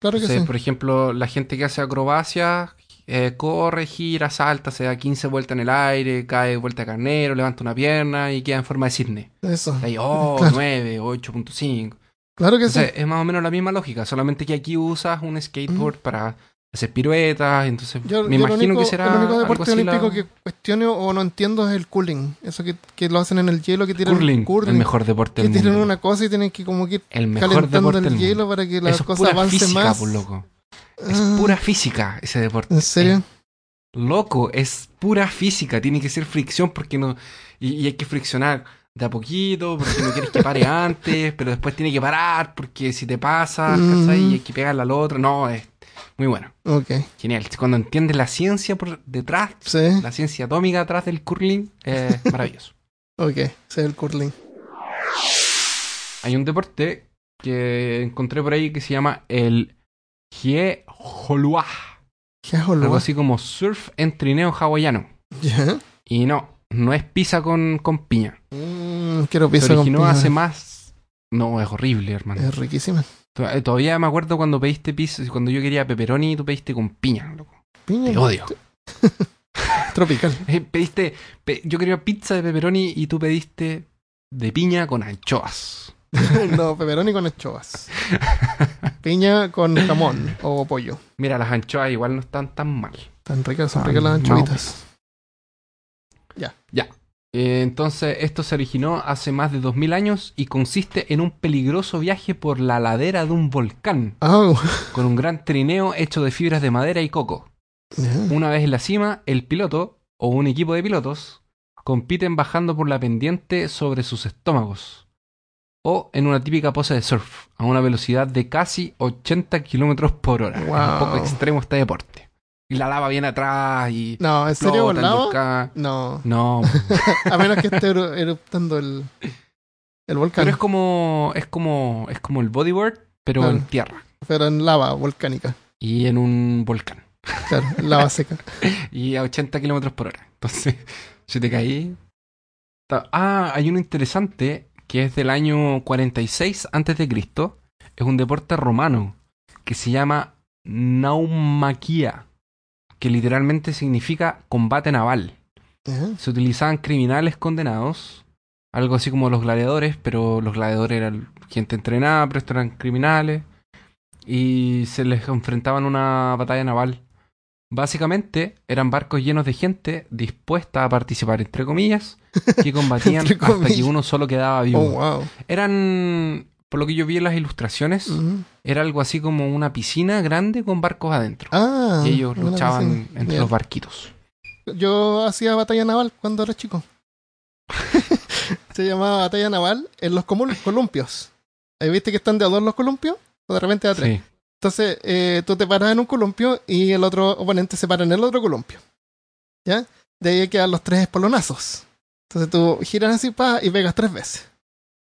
Claro que Entonces, sí. Por ejemplo, la gente que hace acrobacia eh, corre, gira, salta, se da 15 vueltas en el aire, cae vuelta de carnero, levanta una pierna y queda en forma de cisne. Eso. Ahí, oh, Claro. 9, 8.5. Claro que sí. Entonces, es más o menos la misma lógica, solamente que aquí usas un skateboard para hacer piruetas, entonces Yo, me yo imagino único, que será el único deporte así la- olímpico que cuestiono o no entiendo es el curling. Eso que, que lo hacen en el hielo, que tiran curling, el mejor deporte que del mundo. una cosa y tienen que como que ir El mejor calentando deporte el del hielo mundo. para que la Eso es cosa avance física, más. por loco. Es Ah, pura física ese deporte. ¿En serio? Es loco, es pura física, tiene que ser fricción porque no. Y, y hay que friccionar de a poquito, porque no quieres que pare antes, pero después tiene que parar, porque si te pasa, ¿cachai? Y hay que pegarle al otro. No, es muy bueno. Ok. Genial. Cuando entiendes la ciencia por detrás, Sí. la ciencia atómica atrás del curling, es maravilloso. Ok. Sí, el curling. Hay un deporte que encontré por ahí que se llama el Hie Holua. ¿Qué hago, Algo así como surf en trineo hawaiano. Ya. Y no, no es pizza con, con piña. Mm, quiero Se pizza con originó piña. hace más. No, es horrible, hermano. Es riquísima. Eh, Todavía me acuerdo cuando pediste pizza, cuando yo quería pepperoni y tú pediste con piña, loco. Piña. Te odio. Tropical. Eh, pediste, pe- yo quería pizza de pepperoni y tú pediste de piña con anchoas. no, pepperoni con anchoas. Piña con jamón o pollo. Mira, las anchoas igual no están tan mal. Tan ricas, son ricas las anchoitas. Ya. Eh, entonces, esto se originó hace más de 2000 años y consiste en un peligroso viaje por la ladera de un volcán, con un gran trineo hecho de fibras de madera y coco. ya. Una vez en la cima, el piloto, o un equipo de pilotos, compiten bajando por la pendiente sobre sus estómagos. O en una típica pose de surf, a una velocidad de casi 80 kilómetros por hora. Es un Wow. poco extremo este deporte. Y la lava viene atrás y. No, ¿en serio volcán. No. No, A menos que esté eru- eruptando el, el volcán. pero es como, es como, es como el bodyboard, pero Claro. en tierra Pero en lava volcánica. y en un volcán. Claro, en lava seca. Y a 80 kilómetros por hora. Entonces, si te caí. Ah, hay uno interesante que es del año 46 antes de Cristo. Es un deporte romano que se llama naumaquia, que literalmente significa combate naval. Se utilizaban criminales condenados, algo así como los gladiadores, pero los gladiadores eran gente entrenada, pero estos eran criminales, y se les enfrentaban a una batalla naval. Básicamente eran barcos llenos de gente dispuesta a participar, entre comillas, que combatían hasta que uno solo quedaba vivo. Oh, wow. Eran, por lo que yo vi en las ilustraciones, era algo así como una piscina grande con barcos adentro. Ah. y ellos luchaban entre los barquitos. Yo hacía batalla naval cuando era chico. Se llamaba batalla naval en los columpios. Ahí ¿Viste que están de a dos los columpios? O de repente de a tres. Sí. Entonces, eh, tú te paras en un columpio y el otro oponente se para en el otro columpio. ¿Ya? De ahí quedan los tres espolonazos. Entonces tú giras así pa, y pegas tres veces.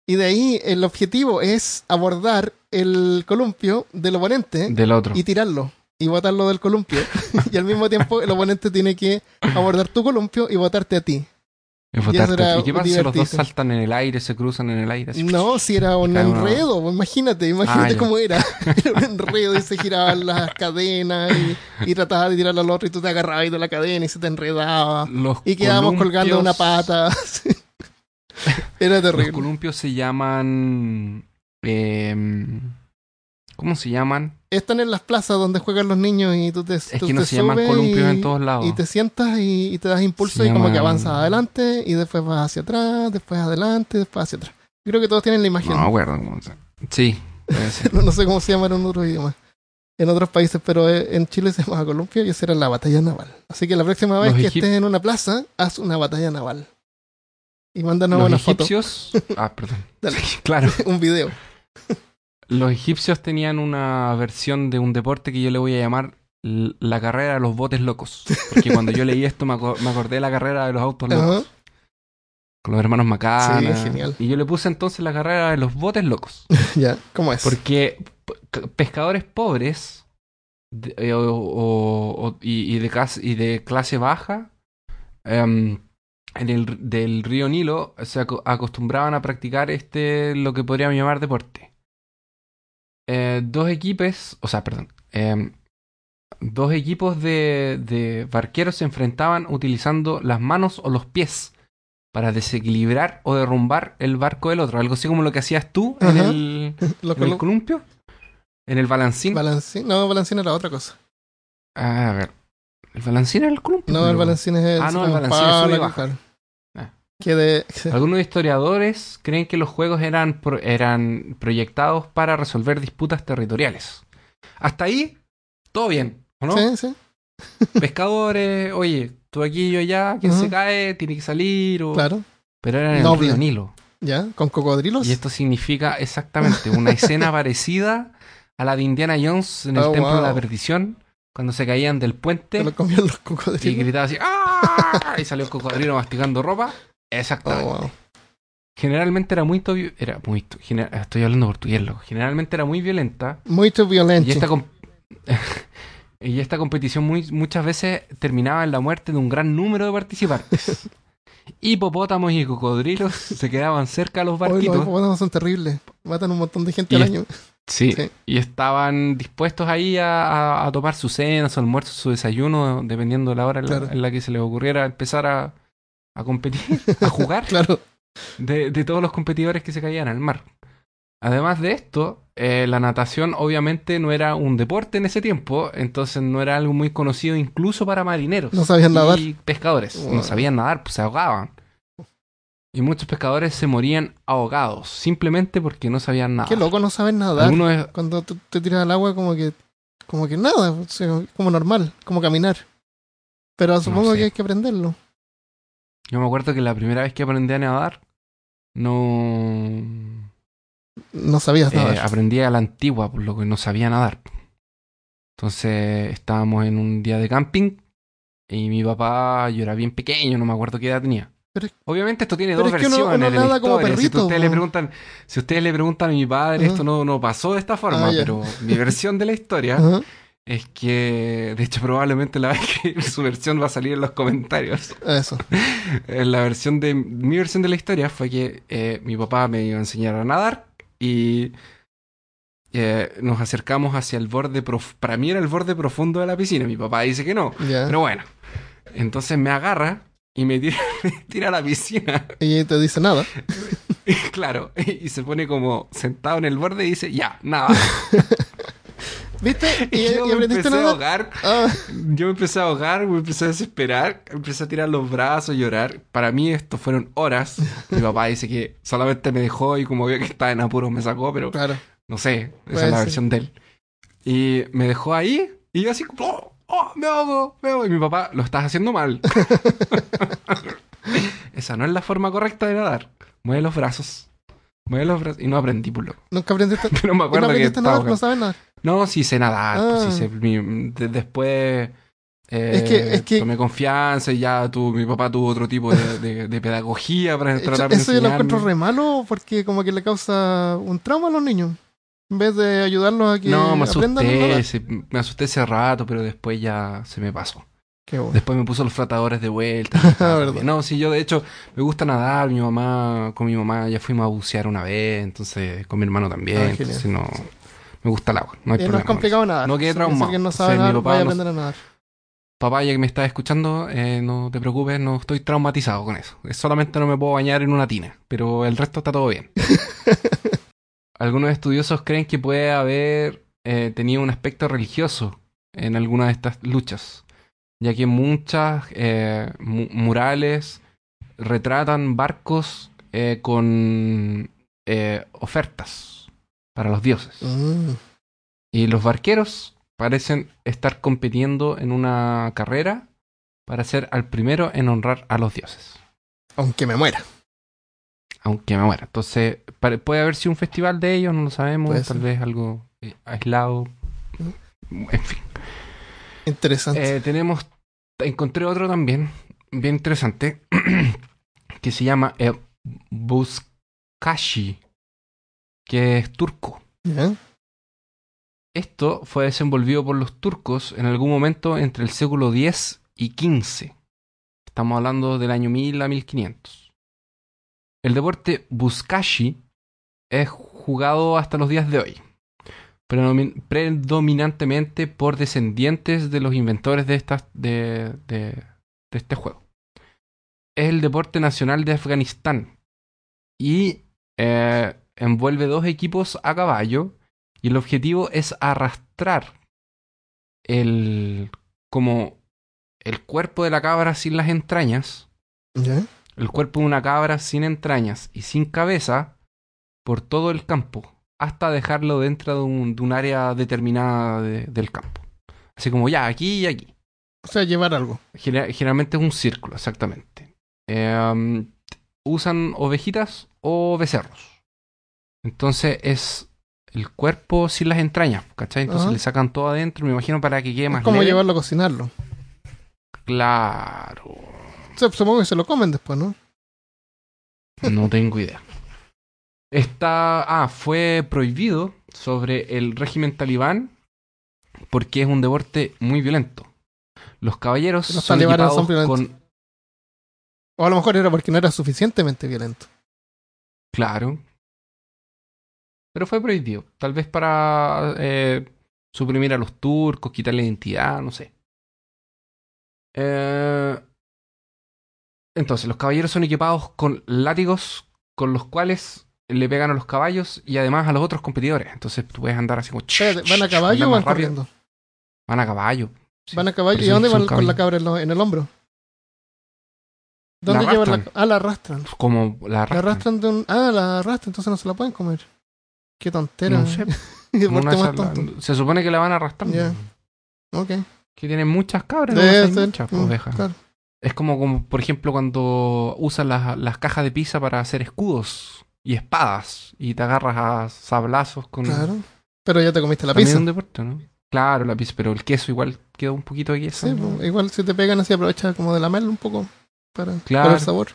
Y de ahí el objetivo es abordar el columpio del oponente Del otro. y tirarlo y botarlo del columpio. y al mismo tiempo el oponente tiene que abordar tu columpio y botarte a ti. Es Y era ¿Y qué pasa si los dos saltan en el aire, se cruzan en el aire? así? No, si era un uno- enredo, pues, imagínate, imagínate Ah, ya. cómo era. Era un enredo y se giraban las cadenas y, y tratabas de tirar al otro y tú te agarrabas de la cadena y se te enredaba. Los Y quedábamos colgando columpios- una pata. Era Los terrible. columpios se llaman. em, ¿Cómo se llaman? Están en las plazas donde juegan los niños y tú te Es tú que no se llaman columpios en todos lados. Y te sientas y, y te das impulso Se y como que llaman- avanzas adelante y después vas hacia atrás, después adelante, después hacia atrás. Creo que todos tienen la imagen. No acuerdo Sí. No, no sé cómo se llama en otro idioma. En otros países, pero eh, en Chile se llama columpio y esa era la batalla naval. Así que la próxima vez Los que estés en una plaza, haz una batalla naval. Y mándanos Los una foto, egipcios. Ah, perdón. Dale. Claro. un video. Los egipcios tenían una versión de un deporte que yo le voy a llamar la carrera de los botes locos. Porque cuando yo leí esto me, aco- me acordé de la carrera de los autos locos. Ajá. Con los hermanos Macana. Sí, genial. Y yo le puse entonces la carrera de los botes locos. Ya, ¿cómo es? Porque pescadores pobres de- eh, o- o- o- y, y de cas- y de clase baja em, en el, del río Nilo se aco- acostumbraban a practicar este lo que podríamos llamar deporte. Eh, dos equipos, o sea, perdón, em, dos equipos de, de barqueros se enfrentaban utilizando las manos o los pies para desequilibrar o derrumbar el barco del otro. Algo así como lo que hacías tú en Ajá. el, en el colu- columpio, en el balancín. balancín. No, balancín era otra cosa. Ah, a ver, ¿el balancín era el columpio? No, el balancín es el. Ah, no, el balancín es que- de. Algunos historiadores creen que los juegos eran, pro- eran proyectados para resolver disputas territoriales. Hasta ahí, todo bien, ¿o no? Sí, sí, Pescadores, oye, tú aquí, yo allá, quien se cae tiene que salir. O... claro. Pero era en el río Nilo. Ya, con cocodrilos. Y esto significa exactamente una escena parecida a la de Indiana Jones en el Oh, Templo de la. Perdición, cuando se caían del puente lo comían los y gritaba así ¡Ah! y salió un cocodrilo masticando ropa. Oh, Exactamente. wow. Generalmente era muy... Era muy gener- estoy hablando portugués, loco. Generalmente era muy violenta. Muy violento. Y esta, com- y esta competición muy, muchas veces terminaba en la muerte de un gran número de participantes. Hipopótamos y cocodrilos se quedaban cerca de los Hoy los barquitos. hipopótamos son terribles. Matan un montón de gente Y al año. Sí, Sí. y estaban dispuestos ahí a, a- a tomar su cena, su almuerzo, su desayuno, dependiendo de la hora en la, Claro. en la que se les ocurriera empezar a, a competir, a jugar, Claro. de, de todos los competidores que se caían al mar. Además de esto, eh, la natación obviamente no era un deporte en ese tiempo, entonces no era algo muy conocido incluso para marineros. No sabían nadar. Y pescadores. Wow. No sabían nadar, pues se ahogaban. Y muchos pescadores se morían ahogados, simplemente porque no sabían nada. Qué loco no saben nadar. Es- Cuando te tiras al agua como que como que nada, o sea, como normal, como caminar. Pero supongo sé. que hay que aprenderlo. Yo me acuerdo que la primera vez que aprendí a nadar, no... No sabías eh, nadar. aprendí a la antigua, por lo que no sabía nadar. Entonces estábamos en un día de camping y mi papá, yo era bien pequeño, no me acuerdo qué edad tenía. Pero Obviamente esto tiene dos uno- versiones uno de la historia. si, perrito, ustedes le preguntan, si ustedes le preguntan a mi padre, esto no, no pasó de esta forma, Ah, pero mi versión de la historia. Es que, de hecho, probablemente la vez que su versión va a salir en los comentarios. Eso. Eh, La versión de mi versión de la historia fue que eh, mi papá me iba a enseñar a nadar y eh, nos acercamos hacia el borde prof- para mí era el borde profundo de la piscina. Mi papá dice que no, Ya. pero bueno. Entonces me agarra y me tira, me tira a la piscina. Y te dice nada. Y claro, y se pone como sentado en el borde y dice, ya, nada. ¿Viste? Y, yo y me aprendiste empecé a a ahogar. Ah, Yo me empecé a ahogar, me empecé a desesperar, empecé a tirar los brazos, llorar. Para mí esto fueron horas. Mi papá dice que solamente me dejó y como vio que estaba en apuros me sacó, pero claro. no sé, esa es la versión de él. Y me dejó ahí y yo así, oh, oh, me ahogo, me ahogo. Y mi papá, lo estás haciendo mal. esa no es la forma correcta de nadar. Mueve los brazos. Los brazos. Y no aprendí, loco. Nunca aprendiste, Pero me y no acuerdo que estaba nadar, no sabes nadar. no, sí sé nadar, pues, Ah. sí sé. mi- de- después eh, Es que- es que- tomé confianza y ya tu, mi papá tuvo otro tipo de, de- de pedagogía para Eso, tratar de eso yo lo encuentro re malo porque como que le causa un trauma a los niños. En vez de ayudarlos a que No, me aprendan asusté, nadar. se- me asusté ese rato, pero después ya se me pasó. Qué bueno. Después me puso los flotadores de vuelta. no, sí, yo de hecho me gusta nadar, mi mamá, con mi mamá ya fuimos a bucear una vez, entonces con mi hermano también, Ah, entonces no, me gusta el agua, no hay Eh, no problema. es complicado nada. No quedé traumado. no O sea, sabe mi nadar, papá vaya a no- aprender a nadar. Papá, ya que me estás escuchando, eh, no te preocupes, no estoy traumatizado con eso. Es solamente no me puedo bañar en una tina, pero el resto está todo bien. Algunos estudiosos creen que puede haber eh, tenido un aspecto religioso en alguna de estas luchas, ya que muchas eh, mu- murales retratan barcos eh, con eh, ofertas para los dioses. Mm. Y los barqueros parecen estar compitiendo en una carrera para ser al primero en honrar a los dioses. Aunque me muera. Aunque me muera. Entonces, puede haber sido un festival de ellos, no lo sabemos. Tal ser. vez algo aislado. En fin. Interesante. Eh, tenemos. Encontré otro también, bien interesante, que se llama eh, Buzkashi, que es turco. Esto fue desenvolvido por los turcos en algún momento entre el siglo X y XV. Estamos hablando del año 1000 a 1500. El deporte Buzkashi es jugado hasta los días de hoy, predominantemente por descendientes de los inventores de, estas, de, de- de este juego. Es el deporte nacional de Afganistán y eh, envuelve dos equipos a caballo y el objetivo es arrastrar el como el cuerpo de la cabra sin las entrañas, el cuerpo de una cabra sin entrañas y sin cabeza por todo el campo hasta dejarlo dentro de un, de un área determinada de- del campo. Así como ya, aquí y aquí. O sea, llevar algo. Gener- Generalmente es un círculo, exactamente. Eh, usan ovejitas o becerros. Entonces es el cuerpo sin las entrañas, ¿cachai? Entonces Ajá. le sacan todo adentro, me imagino, para que quede Es más como leve. llevarlo a cocinarlo. Claro. O sea, supongo que se lo comen después, ¿no? No tengo idea. Está. Ah, fue prohibido sobre el régimen talibán porque es un deporte muy violento. Los caballeros Los son equipados son violentos. con. O a lo mejor era porque no era suficientemente violento. Claro. Pero fue prohibido. Tal vez para eh, suprimir a los turcos, quitarle identidad, no sé. Eh, entonces, los caballeros son equipados con látigos con los cuales le pegan a los caballos y además a los otros competidores. Entonces tú puedes andar así como... Espérate, ¿Van a caballo o van corriendo? Van a caballo. Sí, Van a caballo. ¿Y dónde van con la cabra en, lo- en el hombro? ¿Dónde La llevan la. Ah, la arrastran. Como la La arrastran. de un. Ah, la arrastran, entonces no se la pueden comer. Qué tontera. No sé. La- tonto. se supone que la van a arrastrar. Ok. Que tienen muchas cabras, Debe ser. muchas Mm, ovejas. claro. Es como, como, por ejemplo, cuando usas las, las cajas de pizza para hacer escudos y espadas y te agarras a sablazos con... Claro. Pero ya te comiste la pizza. es un deporte, ¿no? Claro, la pizza, pero el queso igual queda un poquito de queso. Sí, ¿no? pues, igual si te pegan así aprovecha como de lamerlo un poco para, Claro. para el sabor.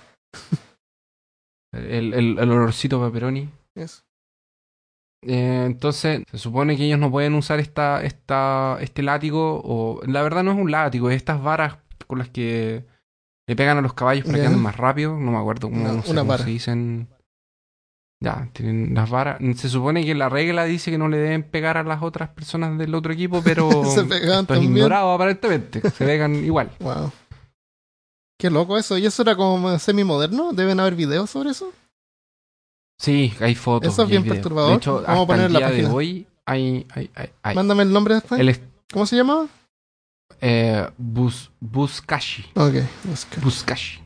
el, el, el olorcito pepperoni. Eso. Eh, entonces, se supone que ellos no pueden usar esta, esta, este látigo, o la verdad no es un látigo, es estas varas con las que le pegan a los caballos para que anden más rápido. No me acuerdo cómo, Una- no sé una cómo se dicen. Ya, tienen las varas. Se supone que la regla dice que no le deben pegar a las otras personas del otro equipo, pero Se esto es también. ignorado aparentemente. Se pegan igual. Wow. Qué loco eso. ¿Y eso era como semi-moderno? ¿Deben haber videos sobre eso? Sí, hay fotos. Eso es bien perturbador. De hecho, Vamos a poner el la de página. hoy hay, hay, hay, hay. Mándame el nombre después. Él es ¿Cómo se llamaba? eh, Bus, Buskashi. Ok. busca. Buskashi.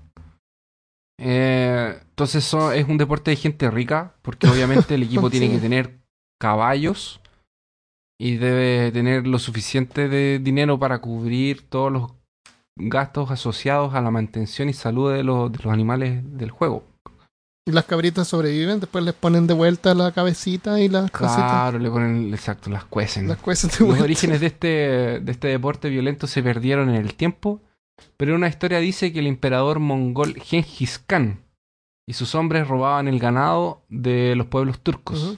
Eh, entonces eso es un deporte de gente rica, porque obviamente el equipo tiene que tener caballos y debe tener lo suficiente de dinero para cubrir todos los gastos asociados a la mantención y salud de los, de los animales del juego. Y las cabritas sobreviven, después les ponen de vuelta la cabecita y las cositas. Claro, le ponen, exacto, las cuecen. Las cuecen de Los vuelta. orígenes de este, de este deporte violento se perdieron en el tiempo, pero una historia dice que el emperador mongol Genghis Khan y sus hombres robaban el ganado de los pueblos turcos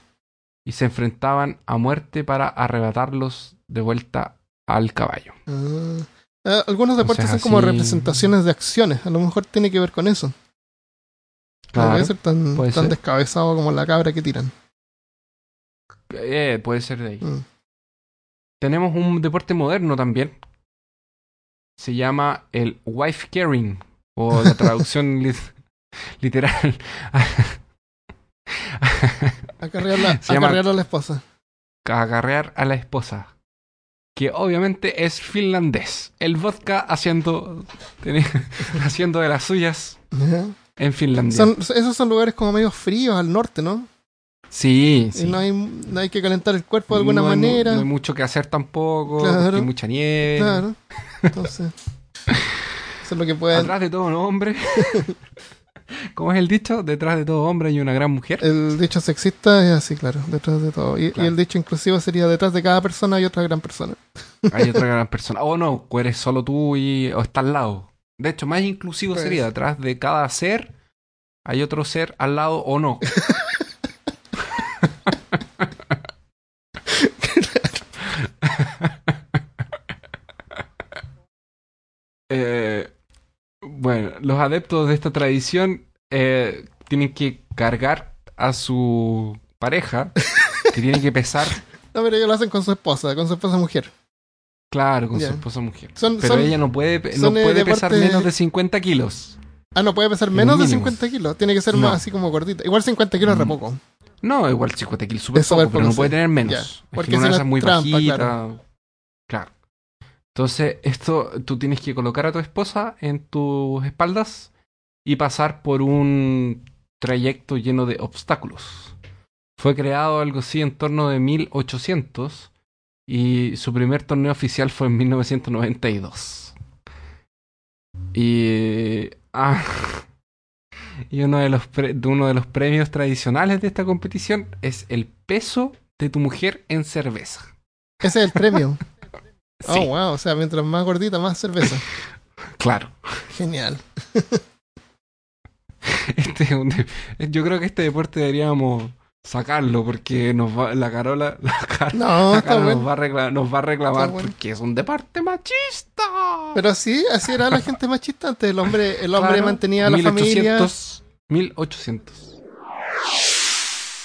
y se enfrentaban a muerte para arrebatarlos de vuelta al caballo. Ah. Ah, algunos deportes son como así- representaciones de acciones. A lo mejor tiene que ver con eso. No Claro, debe ser tan, tan ser. descabezado como la cabra que tiran. Eh, puede ser de ahí. Mm. Tenemos un deporte moderno también. Se llama el wife carrying o la traducción lit- literal. Acarrear, la, a la esposa. agarrear a la esposa. Que obviamente es finlandés. El vodka haciendo, haciendo de las suyas en Finlandia. Son, esos son lugares como medio fríos al norte, ¿no? Sí, sí. No hay, no hay que calentar el cuerpo de alguna No hay mu- manera. no hay mucho que hacer tampoco. Claro. Hay mucha nieve. Claro. Entonces, eso es lo que pueden. Atrás de todo un hombre. ¿Cómo es el dicho? Detrás de todo hombre hay una gran mujer. El dicho sexista es así, claro, detrás de todo. Y, el dicho inclusivo sería detrás de cada persona hay otra gran persona. Hay otra gran persona. O no, eres solo tú y, o está al lado. De hecho, más inclusivo Pues. sería detrás de cada ser hay otro ser al lado o no. Los adeptos de esta tradición eh, tienen que cargar a su pareja, que tiene que pesar, No, pero ellos lo hacen con su esposa, con su esposa mujer. claro, con su esposa mujer. Son, Pero son- ella no puede, no eh, puede pesar menos de 50 kilos. Ah, no puede pesar menos de mínimo. 50 kilos. Tiene que ser No. más así como gordita. Igual 50 kilos es re Mm. poco. No, igual 50 kilos, súper Es poco, pero no puede tener menos. Es porque que una es muy trampa, bajita. Claro. Entonces, esto tú tienes que colocar a tu esposa en tus espaldas y pasar por un trayecto lleno de obstáculos. Fue creado algo así en torno de 1800 y su primer torneo oficial fue en 1992. Y ah, y uno de los pre- uno de los premios tradicionales de esta competición es el peso de tu mujer en cerveza. Ese es el premio. Sí, Oh, wow. O sea, mientras más gordita, más cerveza. claro. Genial. Este es un de- Yo creo que este deporte deberíamos sacarlo porque nos va la Carola, la Car- No, la está Carola bueno. nos, va a recla- nos va a reclamar bueno. porque es un deporte machista. Pero así, así era la gente machista antes. El hombre, el hombre Claro, mantenía a la familia. 1800, 1800.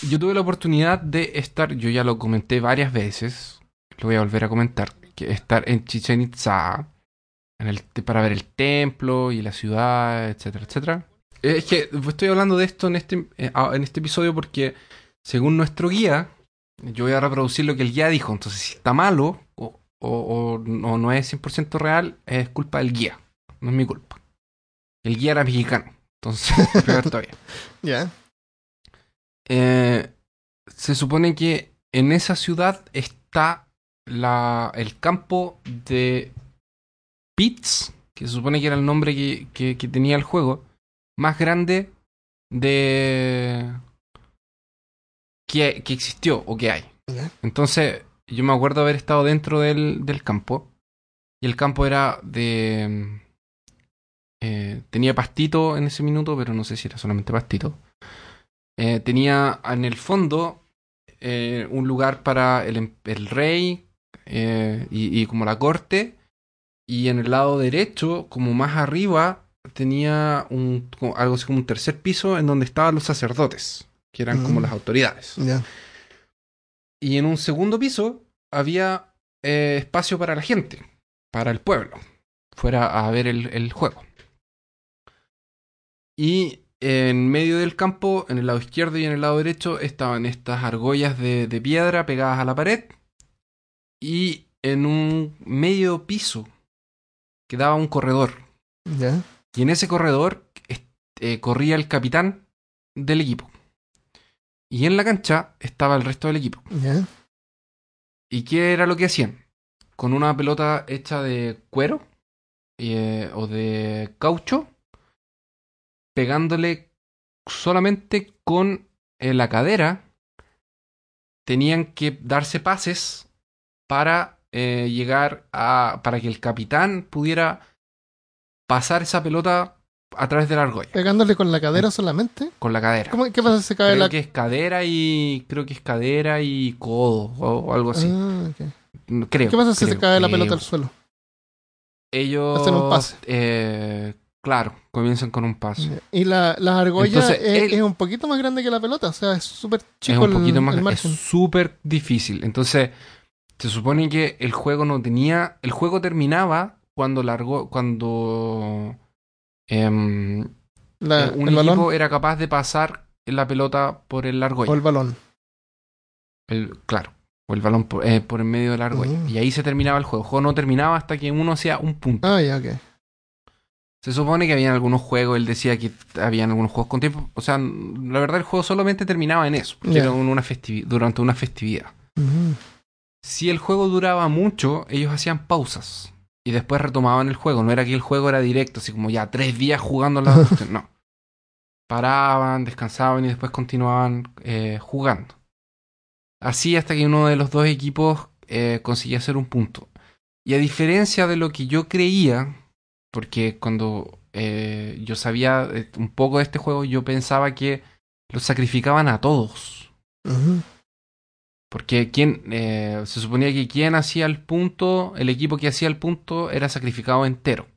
Yo tuve la oportunidad de estar, yo ya lo comenté varias veces, lo voy a volver a comentar, que estar en Chichen Itza en el, para ver el templo y la ciudad, etcétera, etcétera. Es que estoy hablando de esto en este, eh, ah, en este episodio porque, según nuestro guía, yo voy a reproducir lo que el guía dijo. Entonces, si está malo o, o, no es 100% real, es culpa del guía. No es mi culpa. El guía era mexicano. Entonces, peor todavía. Ya. Eh, se supone que en esa ciudad está la, el campo de Pitts, que se supone que era el nombre que, que- que tenía el juego, más grande de que, que existió o que hay. Entonces, yo me acuerdo haber estado dentro del, del campo. Y el campo era de. eh, tenía pastito en ese minuto, pero no sé si era solamente pastito. Eh, tenía en el fondo eh, un lugar para el, em- el rey eh, y, y como la corte. Y en el lado derecho, como más arriba, tenía un, algo así como un tercer piso en donde estaban los sacerdotes, que eran como Mm. las autoridades. Y en un segundo piso había eh, espacio para la gente, para el pueblo, fuera a ver el, el juego. Y en medio del campo, en el lado izquierdo y en el lado derecho, estaban estas argollas de, de piedra pegadas a la pared. Y en un medio piso quedaba un corredor. Ya. Y en ese corredor eh, corría el capitán del equipo. Y en la cancha estaba el resto del equipo. Ya. ¿Y qué era lo que hacían? Con una pelota hecha de cuero eh, o de caucho, pegándole solamente con eh, la cadera, tenían que darse pases para eh, llegar a. para que el capitán pudiera pasar esa pelota a través de la argolla, Pegándole con la cadera solamente. con la cadera. ¿Cómo, ¿Qué pasa si se cae Creo la que es cadera y. creo que es cadera y codo o, algo así. Ah. Creo. ¿Qué pasa si se creo, cae la pelota al suelo? Ellos. Hacen un pase. eh, claro, comienzan con un paso. Y la, la argolla Entonces, es, es un poquito más grande que la pelota. O sea, es súper Es chico un poquito el, más. el Es súper difícil. Entonces, se supone que el juego no tenía. El juego terminaba cuando largó. Cuando. em, La- eh, un el equipo balón era capaz de pasar la pelota por el argolla. o el balón. El- claro. O el balón por, eh, por en medio del argolla. Mm. Y ahí se terminaba el juego. El juego no terminaba hasta que uno hacía un punto. Ah, ya, ok. Se supone que habían algunos juegos, él decía que habían algunos juegos con tiempo. O sea, la verdad el juego solamente terminaba en eso, era una durante una festividad. Si el juego duraba mucho, ellos hacían pausas y después retomaban el juego. No era que el juego era directo, así como ya tres días jugando la cuestión, no. Paraban, descansaban y después continuaban eh, jugando. Así hasta que uno de los dos equipos eh, conseguía hacer un punto. Y a diferencia de lo que yo creía, porque cuando eh, yo sabía un poco de este juego, yo pensaba que los sacrificaban a todos. Ujú. Porque quien, eh, se suponía que quien hacía el punto, el equipo que hacía el punto era sacrificado entero.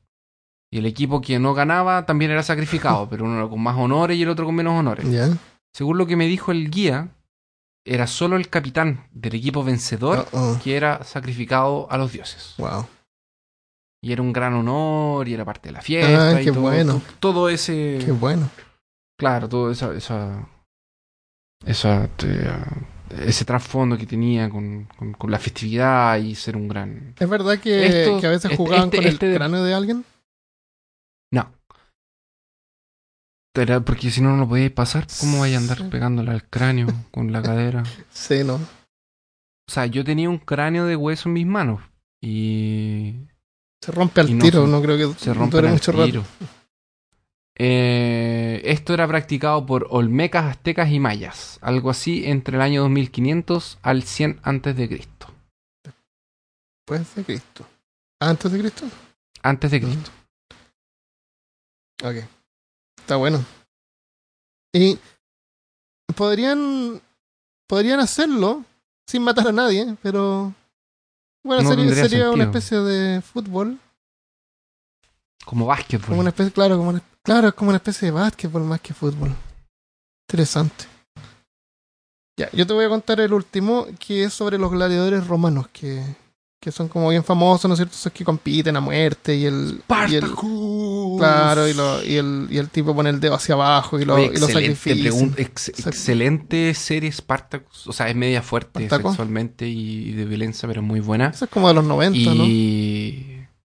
Y el equipo que no ganaba también era sacrificado, pero uno con más honores y el otro con menos honores. Según lo que me dijo el guía, era solo el capitán del equipo vencedor oh. que era sacrificado a los dioses. Wow. Y era un gran honor y era parte de la fiesta. Ah, y qué todo, bueno. todo, ese. Qué bueno. Claro, todo esa. esa, esa te- ese trasfondo que tenía con, con- con la festividad y ser un gran. ¿Es verdad que, Esto- que a veces este- jugaban este- con este el de- cráneo de alguien? No. Era porque si no, no lo podíais pasar. ¿Cómo vais a andar Sí. pegándole al cráneo con la cadera? Sí, no. O sea, yo tenía un cráneo de hueso en mis manos. Y Se rompe al no tiro, no creo que se rompe mucho rato. Eh, esto era practicado por olmecas, aztecas y mayas, algo así entre el año 2500 al 100 antes de Cristo. Después de Cristo. ¿Antes de Cristo? Antes de Mm. Cristo. Ok. Está bueno. Y podrían podrían hacerlo sin matar a nadie, pero bueno, No sería, una especie de fútbol, Como básquetbol. como una especie, claro, como una, claro, es como una especie de básquetbol más que fútbol. Interesante. Ya, yo te voy a contar el último, que es sobre los gladiadores romanos, que, que son como bien famosos, ¿no es cierto? Esos que compiten a muerte y el... Y el claro, y, lo- y el, y el tipo pone el dedo hacia abajo y lo, Oye, y lo sacrifica. ex- excelente serie Spartacus. O sea, es media fuerte sexualmente y de violencia, pero muy buena. Eso es como de los 90, ¿no? Y. No.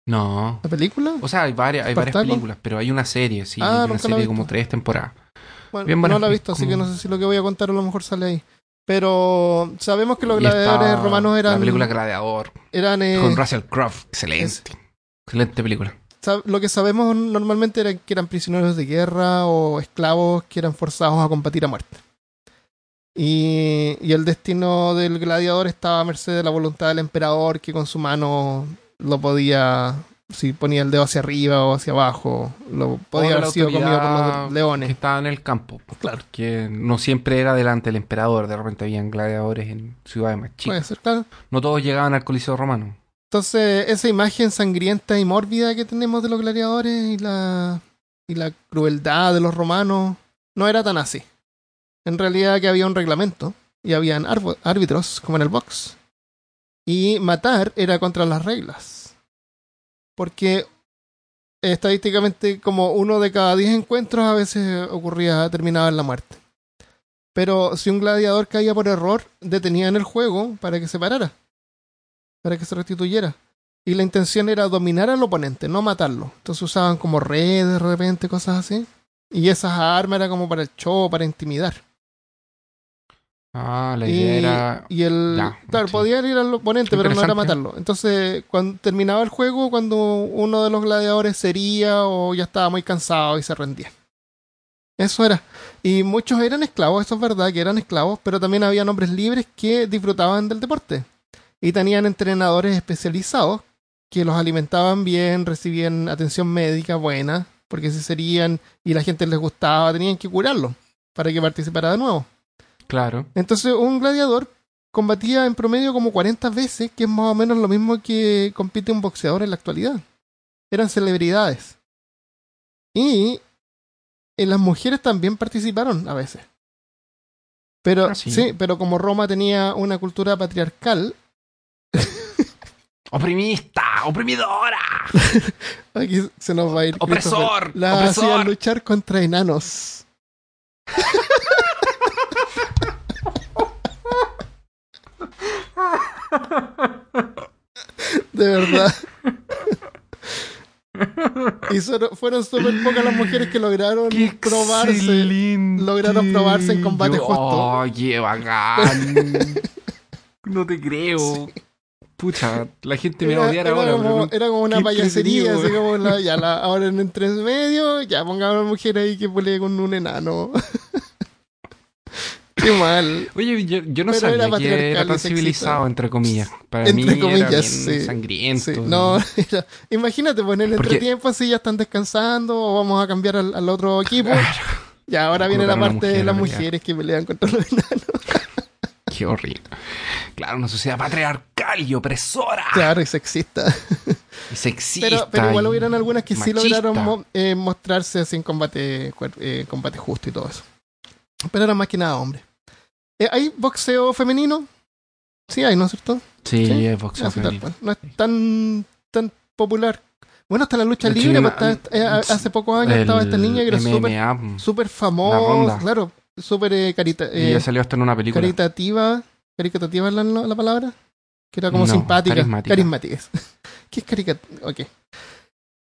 ¿La película? O sea, hay varias, hay varias películas, pero hay una serie, sí. Ah, hay una serie de como tres temporadas. Bueno, bien buena, no la he visto, así que no sé si lo que voy a contar a lo mejor sale ahí. Pero sabemos que los gladiadores romanos eran... La película Gladiador, eran eh, con Russell Crowe. Excelente. Excelente película. lo que sabemos normalmente era que eran prisioneros de guerra o esclavos que eran forzados a combatir a muerte. Y, y el destino del gladiador estaba a merced de la voluntad del emperador que con su mano lo podía, si ponía el dedo hacia arriba o hacia abajo, lo podía haber sido comido por los Que leones. estaba en el campo. Claro. Que no siempre era delante del emperador. De repente habían gladiadores en ciudades más Puede chicas. ser, claro. No todos llegaban al Coliseo Romano. Entonces, esa imagen sangrienta y mórbida que tenemos de los gladiadores y la, y la crueldad de los romanos no era tan así. En realidad que había un reglamento y habían árbitros, como en el box. Y matar era contra las reglas. Porque estadísticamente como uno de cada diez encuentros a veces ocurría, terminaba en la muerte. Pero si un gladiador caía por error, detenían el juego para que se parara para que se restituyera. Y la intención era dominar al oponente, no matarlo. Entonces usaban como redes de repente, cosas así. Y esas armas era como para el show, para intimidar. Ah, la y, idea era. y el. Ya, claro, sí. podían ir al oponente, pero no era matarlo. Entonces, cuando terminaba el juego, cuando uno de los gladiadores sería o ya estaba muy cansado y se rendía. Eso era. Y muchos eran esclavos, eso es verdad, que eran esclavos, pero también había hombres libres que disfrutaban del deporte. Y tenían entrenadores especializados que los alimentaban bien, recibían atención médica buena, porque si serían y la gente les gustaba, tenían que curarlo para que participara de nuevo. Claro. Entonces, un gladiador combatía en promedio como 40 veces, que es más o menos lo mismo que compite un boxeador en la actualidad. Eran celebridades. Y eh, las mujeres también participaron a veces. Pero Ah, sí. sí, pero como Roma tenía una cultura patriarcal, Oprimista, oprimidora. aquí se nos va a ir. Opresor. La opresor. hacían luchar contra enanos. De verdad. Y solo- fueron súper pocas las mujeres que lograron Qué probarse. excelente. lograron probarse en combate Yo- justo. Qué bacán. no te creo. Pucha, la gente me va a odiar era ahora. como, pero era como una payasería, así como la, ya la, ahora en entre medio, ya pongamos a una mujer ahí que pelee con un enano. Qué mal. Oye, yo, yo no Pero sabía era que era y tan civilizado, entre comillas. Para Entre mí comillas, era bien sí. sangriento. Sí, no, era- imagínate poner Porque- entretiempo así, ya están descansando o vamos a cambiar al, al otro equipo. Ya, ahora viene la parte de las mujeres que pelean contra los enanos. Qué horrible. Claro, una sociedad patriarcal y opresora. Claro, y sexista. Y sexista. Pero, pero igual y hubieran algunas que sí lograron mo- eh, mostrarse así en combate, eh, combate justo y todo eso. Pero eran más que nada hombres. Eh, ¿Hay boxeo femenino? Sí, hay, ¿no es cierto? Sí, Sí, es boxeo tal femenino. cual. No es tan, tan popular. Bueno, hasta la lucha hecho, libre. hay una- está- eh, hace pocos años estaba esta niña que era súper MMA, súper La famosa. Claro, súper eh, carita, y eh, ya salió hasta en una película. caritativa. ¿Caritativa es la, la palabra? Que era como No, simpática. carismática. Carismática. ¿Qué es caricativa? Ok.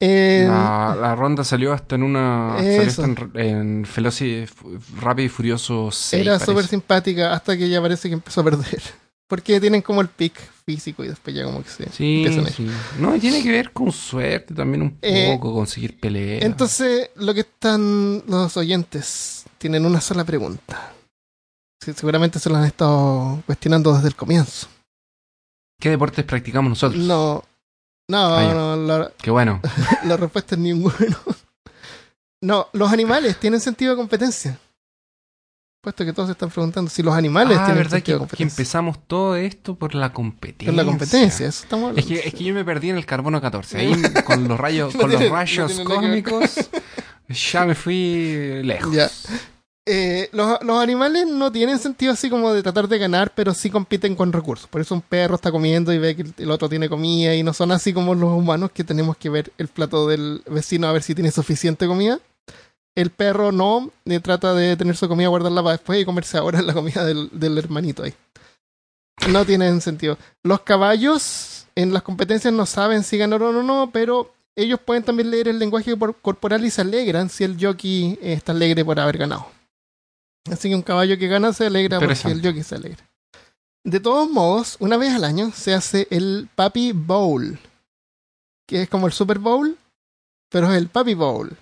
Eh, La, la ronda salió hasta en una. Eso. Salió hasta en, en Rápido y Furioso 6. era súper simpática hasta que ya parece que empezó a perder. Porque tienen como el pic físico y después ya como que se Sí, sí. No, tiene que ver con suerte también un Eh, poco, conseguir peleas. Entonces, lo que están los oyentes tienen una sola pregunta. Sí, seguramente se lo han estado cuestionando desde el comienzo. ¿Qué deportes practicamos nosotros? No, no, Ah, no, la, Qué bueno. la respuesta es ninguno. No, los animales tienen sentido de competencia. Puesto que todos se están preguntando si los animales ah, tienen verdad sentido que, de que competencia. empezamos todo esto por la competencia. Es la competencia, eso estamos Es que, es que yo me perdí en el carbono 14. Ahí con los rayos, No con los tiene- rayos que cósmicos, ya me fui lejos. Ya. Eh, los, animales no tienen sentido así como de tratar de ganar, pero sí compiten con recursos. Por eso un perro está comiendo y ve que el otro tiene comida y no son así como los humanos que tenemos que ver el plato del vecino a ver si tiene suficiente comida. El perro no, le trata de tener su comida, guardarla para después y comerse ahora la comida del, del hermanito ahí. No tienen sentido. Los caballos en las competencias no saben si ganaron o no, pero ellos pueden también leer el lenguaje por- corporal y se alegran si el jockey eh, está alegre por haber ganado. Así que un caballo que gana se alegra porque el jockey se alegra. De todos modos, una vez al año se hace el Papi Bowl, que es como el Super Bowl, pero es el Papi Bowl.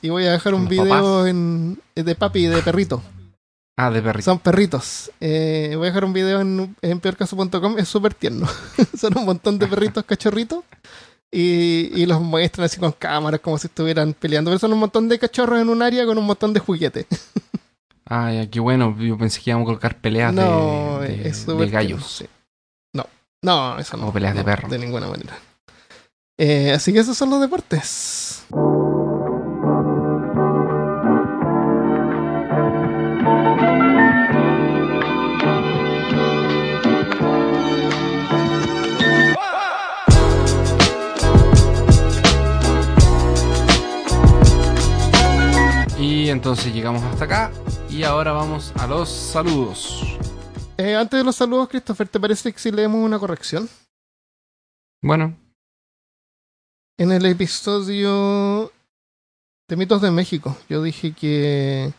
Y voy a dejar un video en, de papi de perrito. Ah, de perrito. Son perritos. Eh, voy a dejar un video en, en peorcaso.com. Es súper tierno. Son un montón de perritos cachorritos. Y, y los muestran así con cámaras como si estuvieran peleando. Pero son un montón de cachorros en un área con un montón de juguetes. Ah, ya, qué bueno. Yo pensé que íbamos a colocar peleas de- no, de, es de gallos. No, no, eso no. O peleas de perro. De ninguna manera. Eh, así que esos son los deportes. Y entonces llegamos hasta acá. Y ahora vamos a los saludos. Eh, antes de los saludos, Christopher, ¿te parece que si leemos una corrección? Bueno, En el episodio de mitos de México, yo dije que,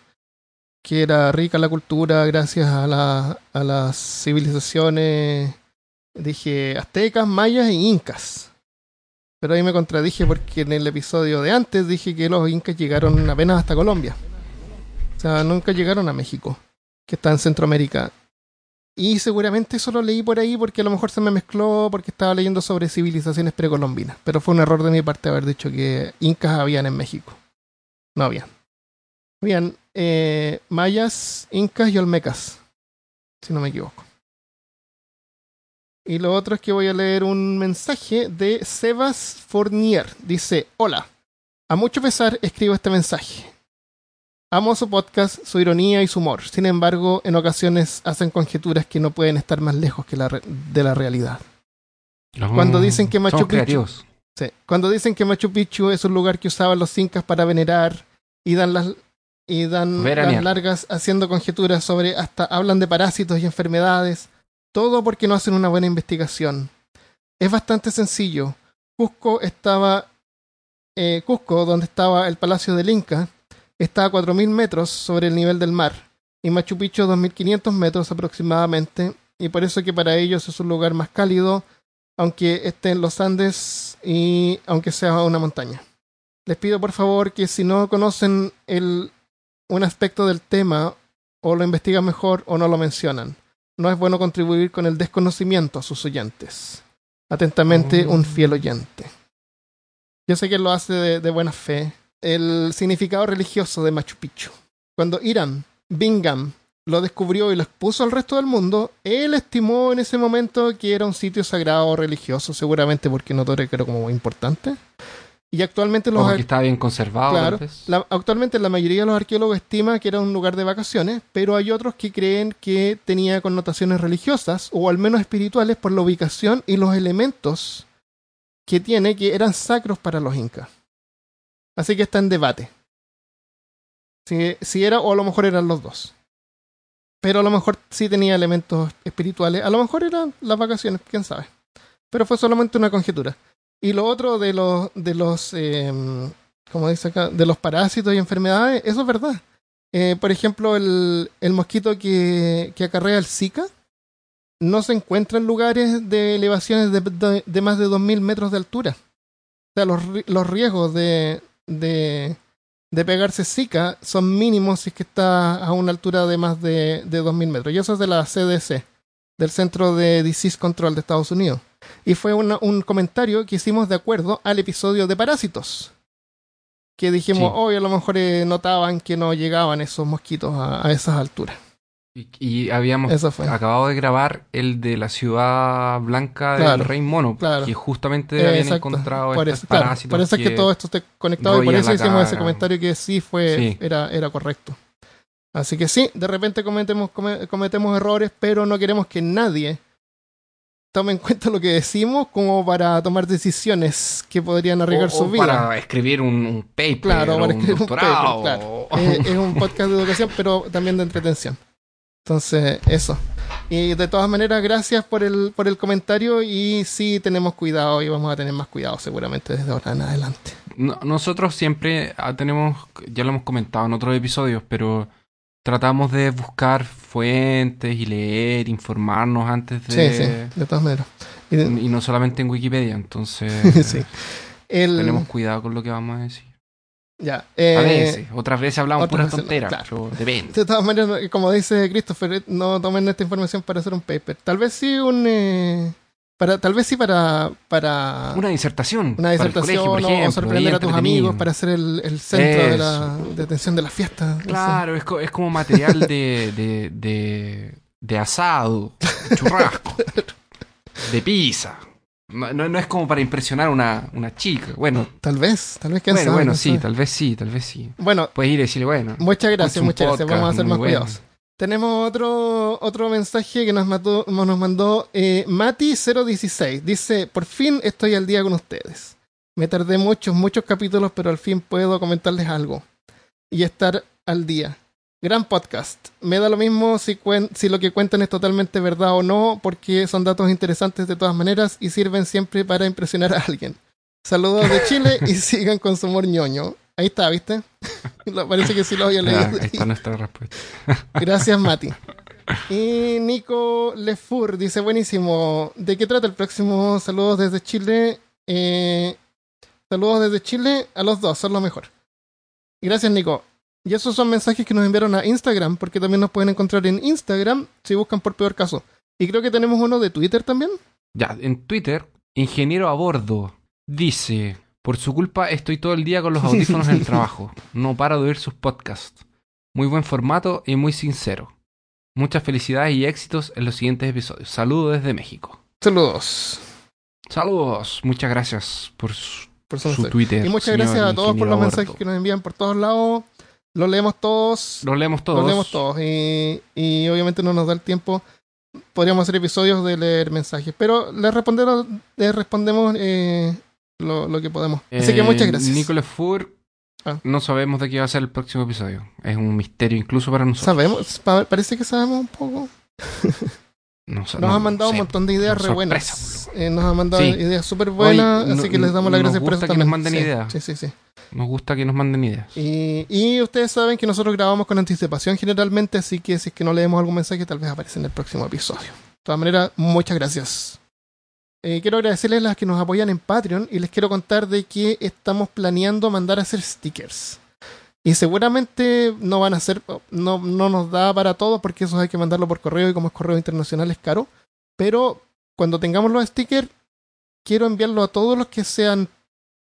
que era rica la cultura gracias a, la- a las civilizaciones, dije aztecas, mayas e incas. Pero ahí me contradije porque en el episodio de antes dije que los incas llegaron apenas hasta Colombia. O sea, nunca llegaron a México, que está en Centroamérica. Y seguramente eso lo leí por ahí porque a lo mejor se me mezcló porque estaba leyendo sobre civilizaciones precolombinas. Pero fue un error de mi parte haber dicho que incas habían en México. No habían. Habían eh, mayas, incas y olmecas. Si no me equivoco. Y lo otro es que voy a leer un mensaje de Sebas Fournier. Dice, hola. A mucho pesar escribo este mensaje. Amo su podcast, su ironía y su humor. Sin embargo, en ocasiones hacen conjeturas que no pueden estar más lejos que la re- de la realidad. Cuando dicen que Machu Picchu-. Sí. Cuando dicen que Machu Picchu es un lugar que usaban los incas para venerar y dan las y dan las largas haciendo conjeturas sobre hasta hablan de parásitos y enfermedades, todo porque no hacen una buena investigación. Es bastante sencillo. Cusco estaba eh, Cusco, donde estaba el Palacio del Inca, está a 4.000 metros sobre el nivel del mar y Machu Picchu a 2.500 metros aproximadamente y por eso que para ellos es un lugar más cálido aunque esté en los Andes y aunque sea una montaña. Les pido por favor que si no conocen el, un aspecto del tema, o lo investigan mejor o no lo mencionan. No es bueno contribuir con el desconocimiento a sus oyentes. Atentamente, Oh. un fiel oyente. Yo sé que él lo hace de, de buena fe. El significado religioso de Machu Picchu. Cuando Irán Bingham lo descubrió y lo expuso al resto del mundo, él estimó en ese momento que era un sitio sagrado o religioso, seguramente porque que era como importante. Y actualmente los ar- que está bien conservado. Claro. la- actualmente la mayoría de los arqueólogos estima que era un lugar de vacaciones, pero hay otros que creen que tenía connotaciones religiosas o al menos espirituales por la ubicación y los elementos que tiene que eran sacros para los incas. Así que está en debate. Si, si era o a lo mejor eran los dos. Pero a lo mejor sí tenía elementos espirituales. A lo mejor eran las vacaciones, quién sabe. Pero fue solamente una conjetura. Y lo otro de los, de los, eh, como dice acá, de los parásitos y enfermedades, eso es verdad. Eh, por ejemplo, el, el mosquito que, que acarrea el Zika no se encuentra en lugares de elevaciones de, de- de más de 2.000 metros de altura. O sea, los, los riesgos de, de, de pegarse Zika son mínimos si es que está a una altura de más de, de 2.000 metros. Y eso es de la CDC, del Centro de Disease Control de Estados Unidos. Y fue una- un comentario que hicimos de acuerdo al episodio de Parásitos. Que dijimos, Sí. hoy a lo mejor eh, notaban que no llegaban esos mosquitos a, a esas alturas. Y, y habíamos acabado de grabar el de la ciudad blanca Claro, del Rey Mono, claro. que justamente Eh, habían exacto. encontrado por eso, claro, por eso es que todo esto está conectado y por eso hicimos ese comentario que sí fue Sí. Era, era correcto. Así que sí, de repente cometemos, come- cometemos errores, pero no queremos que nadie tome en cuenta lo que decimos como para tomar decisiones que podrían arriesgar O- su o vida. para escribir un, un paper, Claro, para un escribir un doctorado. paper, claro. Eh, es un podcast de educación, pero también de entretención. Entonces, eso. Y de todas maneras, gracias por el, por el comentario y sí tenemos cuidado y vamos a tener más cuidado seguramente desde ahora en adelante. No- nosotros siempre ah, tenemos, ya lo hemos comentado en otros episodios, pero tratamos de buscar fuentes y leer, informarnos antes Sí, de... sí, de todas maneras. Y de- Y no solamente en Wikipedia, entonces sí. El, tenemos cuidado con lo que vamos a decir. ya, eh, a veces, otras veces hablamos otras puras veces no, tonteras, claro. depende. De todas maneras, como dice Christopher, no tomen esta información para hacer un paper. Tal vez sí un... eh, para, tal vez sí para... para Una disertación. una disertación colegio, por o- ejemplo, o sorprender a tus amigos para ser el, el centro de, la, de atención de la fiesta. no sé. Claro, es, es como material de, de, de, de asado, churrasco, de pizza. No, no, no es como para impresionar a una, una chica. Bueno, Tal vez, tal vez quién bueno, sabe, bueno, no sí, tal vez sí, tal vez sí. Bueno, Puedes ir y decirle, bueno. muchas gracias, muchas gracias. Vamos a ser más bueno. cuidadosos. Tenemos otro, otro mensaje que nos mandó, nos mandó eh, Mati016. Dice, por fin estoy al día con ustedes. Me tardé muchos, muchos capítulos, pero al fin puedo comentarles algo. Y estar al día. Gran podcast. Me da lo mismo si, si lo que cuentan es totalmente verdad o no, porque son datos interesantes de todas maneras y sirven siempre para impresionar a alguien. Saludos de Chile y sigan con su humor ñoño. Ahí está, ¿viste? Parece que sí lo había leído. ahí está nuestra respuesta. Gracias, Mati. Y Nico Lefur dice, buenísimo. ¿De qué trata el próximo? Saludos desde Chile. Eh, saludos desde Chile a los dos, son lo mejor. Gracias, Nico. Y esos son mensajes que nos enviaron a Instagram, porque también nos pueden encontrar en Instagram si buscan por peor caso. Y creo que tenemos uno de Twitter también. Ya, en Twitter, ingeniero a bordo dice: Por su culpa estoy todo el día con los audífonos en el trabajo. No paro de oír sus podcasts. Muy buen formato y muy sincero. Muchas felicidades y éxitos en los siguientes episodios. Saludos desde México. Saludos. Saludos, muchas gracias por su, Por. Twitter. Y muchas gracias a todos por los mensajes que nos envían por todos lados. Los leemos todos. Los leemos todos. Los leemos todos. Y, y obviamente no nos da el tiempo. Podríamos hacer episodios de leer mensajes. Pero les respondemos, les respondemos eh, lo, lo que podemos. Así que Eh, muchas gracias. Nicolas Fur, Ah. no sabemos de qué va a ser el próximo episodio. Es un misterio incluso para nosotros. Sabemos, pa- parece que sabemos un poco. No Nos no han mandado un montón de ideas re buenas. Eh, nos han mandado Sí. ideas súper buenas. Así que les damos las nos gracias por eso gusta que nos también. manden Sí, ideas. Sí, sí, sí. Nos gusta que nos manden ideas. Y, y ustedes saben que nosotros grabamos con anticipación generalmente, así que si es que no leemos algún mensaje, tal vez aparece en el próximo episodio. De todas maneras, muchas gracias. Eh, quiero agradecerles a las que nos apoyan en Patreon y les quiero contar de que estamos planeando mandar a hacer stickers. Y seguramente no van a ser, no, no nos da para todo porque eso hay que mandarlo por correo y como es correo internacional es caro. Pero cuando tengamos los stickers, quiero enviarlo a todos los que sean,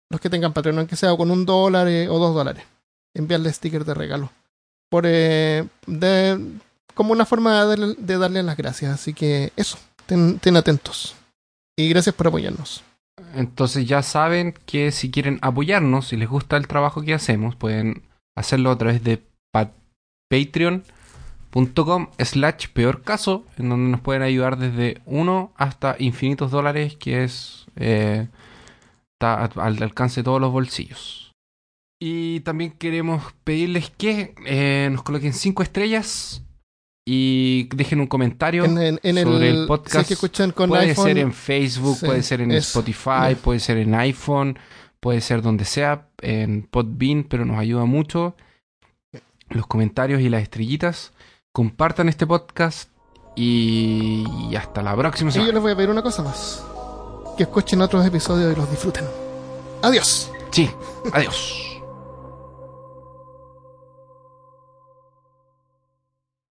los que tengan Patreon, aunque sea con un dólar eh, o dos dólares enviarle stickers de regalo. Por, eh, de, como una forma de de darle las gracias. Así que eso, ten, ten atentos. Y gracias por apoyarnos. Entonces ya saben que si quieren apoyarnos, si les gusta el trabajo que hacemos, pueden hacerlo a través de pa- patreon.com slash peor caso, en donde nos pueden ayudar desde uno hasta infinitos dólares, que es eh, al alcance de todos los bolsillos. Y también queremos pedirles que eh, nos coloquen cinco estrellas y dejen un comentario En, en- en sobre el, el si podcast. es que escuchan con puede iPhone, ser en Facebook, Sí, puede ser en Spotify, puede ser en iPhone, puede ser donde sea, en Podbean, pero nos ayuda mucho los comentarios y las estrellitas. Compartan este podcast y, y hasta la próxima y yo semana. les voy a pedir una cosa más. Que escuchen otros episodios y los disfruten. Adiós. Sí, adiós.